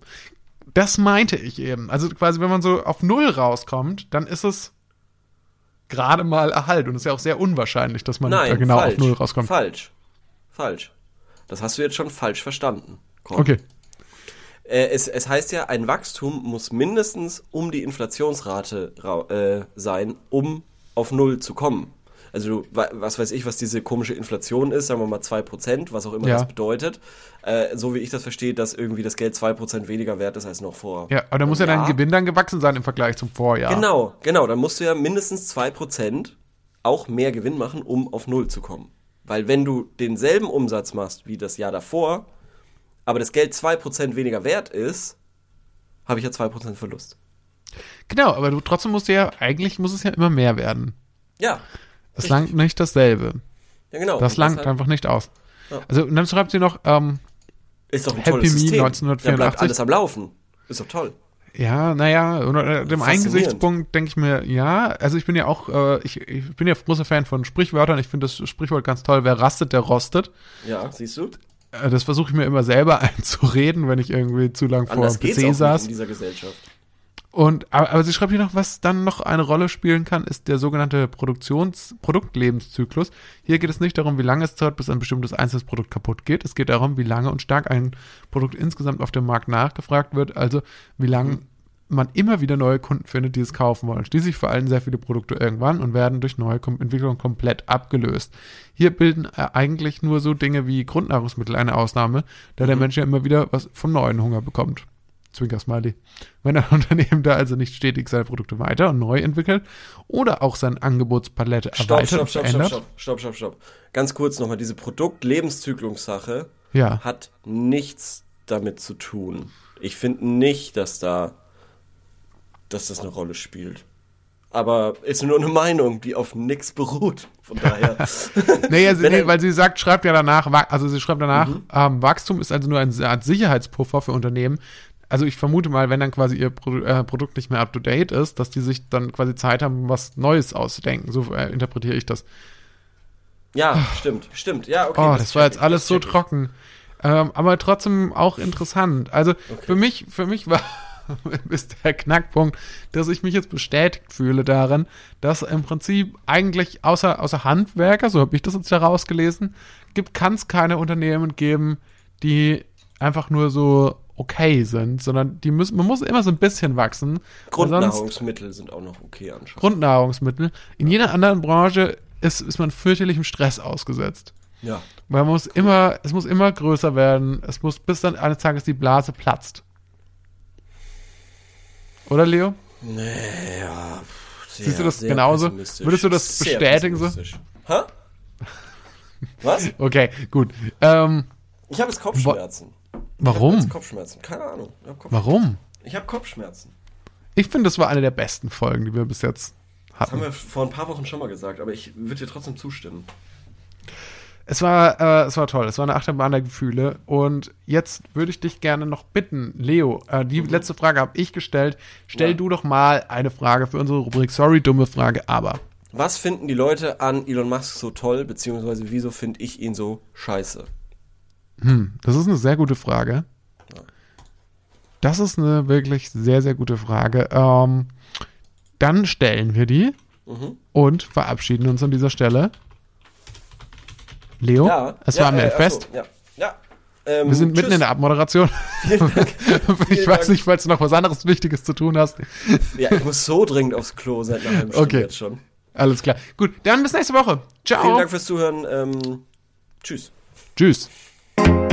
Das meinte ich eben. Also quasi, wenn man so auf Null rauskommt, dann ist es gerade mal Erhalt. Und es ist ja auch sehr unwahrscheinlich, dass man da Nein, genau falsch. auf Null rauskommt. Falsch. Falsch. Das hast du jetzt schon falsch verstanden. Komm. Okay. Äh, es, es heißt ja, ein Wachstum muss mindestens um die Inflationsrate äh, sein, um auf Null zu kommen. Also was weiß ich, was diese komische Inflation ist, sagen wir mal 2%, was auch immer Ja. das bedeutet. Äh, so wie ich das verstehe, dass irgendwie das Geld 2% weniger wert ist als noch vor. Ja, aber da muss ja dein. Gewinn dann gewachsen sein im Vergleich zum Vorjahr. Genau, genau. Dann musst du ja mindestens 2% auch mehr Gewinn machen, um auf Null zu kommen. Weil wenn du denselben Umsatz machst wie das Jahr davor, aber das Geld 2% weniger wert ist, habe ich ja 2% Verlust. Genau, aber du trotzdem musst du ja, eigentlich muss es ja immer mehr werden. Ja. Das Richtig. langt nicht dasselbe. Ja, genau. Das langt deshalb einfach nicht aus. Ja. Also, und dann schreibt sie noch, ähm, Ist doch ein Happy tolles Me System. 1984. Da bleibt alles am Laufen. Ist doch toll. ja, naja, unter äh, dem einen. Gesichtspunkt denke ich mir, ja, also ich bin ja auch, äh, ich, ich bin ja großer Fan von Sprichwörtern. Ich finde das Sprichwort ganz toll, wer rastet, der rostet. Ja, siehst du? Äh, das versuche ich mir immer selber einzureden, wenn ich irgendwie zu lang vor dem PC saß. in dieser Gesellschaft. Und, aber, aber sie schreibt hier noch, was dann noch eine Rolle spielen kann, ist der sogenannte Produktions Produktlebenszyklus. Hier geht es nicht darum, wie lange es dauert, bis ein bestimmtes einzelnes Produkt kaputt geht. Es geht darum, wie lange und stark ein Produkt insgesamt auf dem Markt nachgefragt wird, also wie lange man immer wieder neue Kunden findet, die es kaufen wollen. Schließlich veralten sehr viele Produkte irgendwann und werden durch neue Kom Entwicklungen komplett abgelöst. Hier bilden äh, eigentlich nur so Dinge wie Grundnahrungsmittel eine Ausnahme, da der Mensch ja immer wieder was vom neuen Hunger bekommt. Zwinker-Smiley. Wenn ein Unternehmen da also nicht stetig seine Produkte weiter und neu entwickelt oder auch seine Angebotspalette Stopp, erweitert stopp, und stopp, stopp, verändert. stopp, stopp, stopp, stopp. Ganz kurz nochmal, diese Produkt-Lebenszyklungssache Ja. hat nichts damit zu tun. Ich finde nicht, dass da, dass das eine Rolle spielt. Aber ist nur eine Meinung, die auf nichts beruht. Von daher. Nee, also, nee, weil sie sagt, schreibt ja danach, also sie schreibt danach, Mhm. ähm, Wachstum ist also nur eine Art Sicherheitspuffer für Unternehmen. Also ich vermute mal, wenn dann quasi ihr Pro äh, Produkt nicht mehr up to date ist, dass die sich dann quasi Zeit haben, was Neues auszudenken. So äh, interpretiere ich das. ja, stimmt, stimmt. Ja, okay. Oh, das war check jetzt alles das so trocken. Ähm, aber trotzdem auch interessant. Also für mich, für mich war ist der Knackpunkt, dass ich mich jetzt bestätigt fühle darin, dass im Prinzip eigentlich außer, außer Handwerker, so habe ich das jetzt herausgelesen, gibt, kann es keine Unternehmen geben, die einfach nur so okay sind, sondern die müssen, man muss immer so ein bisschen wachsen. Grundnahrungsmittel sind auch noch okay anscheinend. Grundnahrungsmittel. In jeder anderen Branche ist, ist man fürchterlichem Stress ausgesetzt. Ja. Weil man muss immer, es muss immer größer werden. Es muss bis dann eines Tages die Blase platzt. Oder Leo? Nee, ja. Sehr, Siehst du das genauso? Würdest du das bestätigen so? Hä? Was? Okay, gut. Ähm, Ich habe jetzt Kopfschmerzen. Ich habe warum? jetzt Kopfschmerzen. Keine Ahnung. Ich habe Kopf Warum? Ich habe Kopfschmerzen. Ich finde, das war eine der besten Folgen, die wir bis jetzt Das haben hatten. wir vor ein paar Wochen schon mal gesagt, aber ich würde dir trotzdem zustimmen. Es war, äh, es war toll. Es war eine Achterbahn der Gefühle. Und jetzt würde ich dich gerne noch bitten, Leo, äh, die letzte Frage habe ich gestellt. Stell Mhm. Ja. du doch mal eine Frage für unsere Rubrik Sorry, dumme Frage, aber. Was finden die Leute an Elon Musk so toll, beziehungsweise wieso finde ich ihn so scheiße? Das ist eine sehr gute Frage. Das ist eine wirklich sehr, sehr gute Frage. Ähm, dann stellen wir die Mhm. und verabschieden uns an dieser Stelle. Leo, Ja. es ja, war mir ein äh, Fest. So, ja. ja. Ähm, Wir sind mitten tschüss. in der Abmoderation. ich Vielen weiß Dank. nicht, falls du noch was anderes Wichtiges zu tun hast. Ja, ich muss so dringend aufs Klo seit einer halben Stunde Okay. jetzt schon. Alles klar. Gut, dann bis nächste Woche. Ciao. Vielen Dank fürs Zuhören. Ähm, tschüss. Tschüss. Thank you.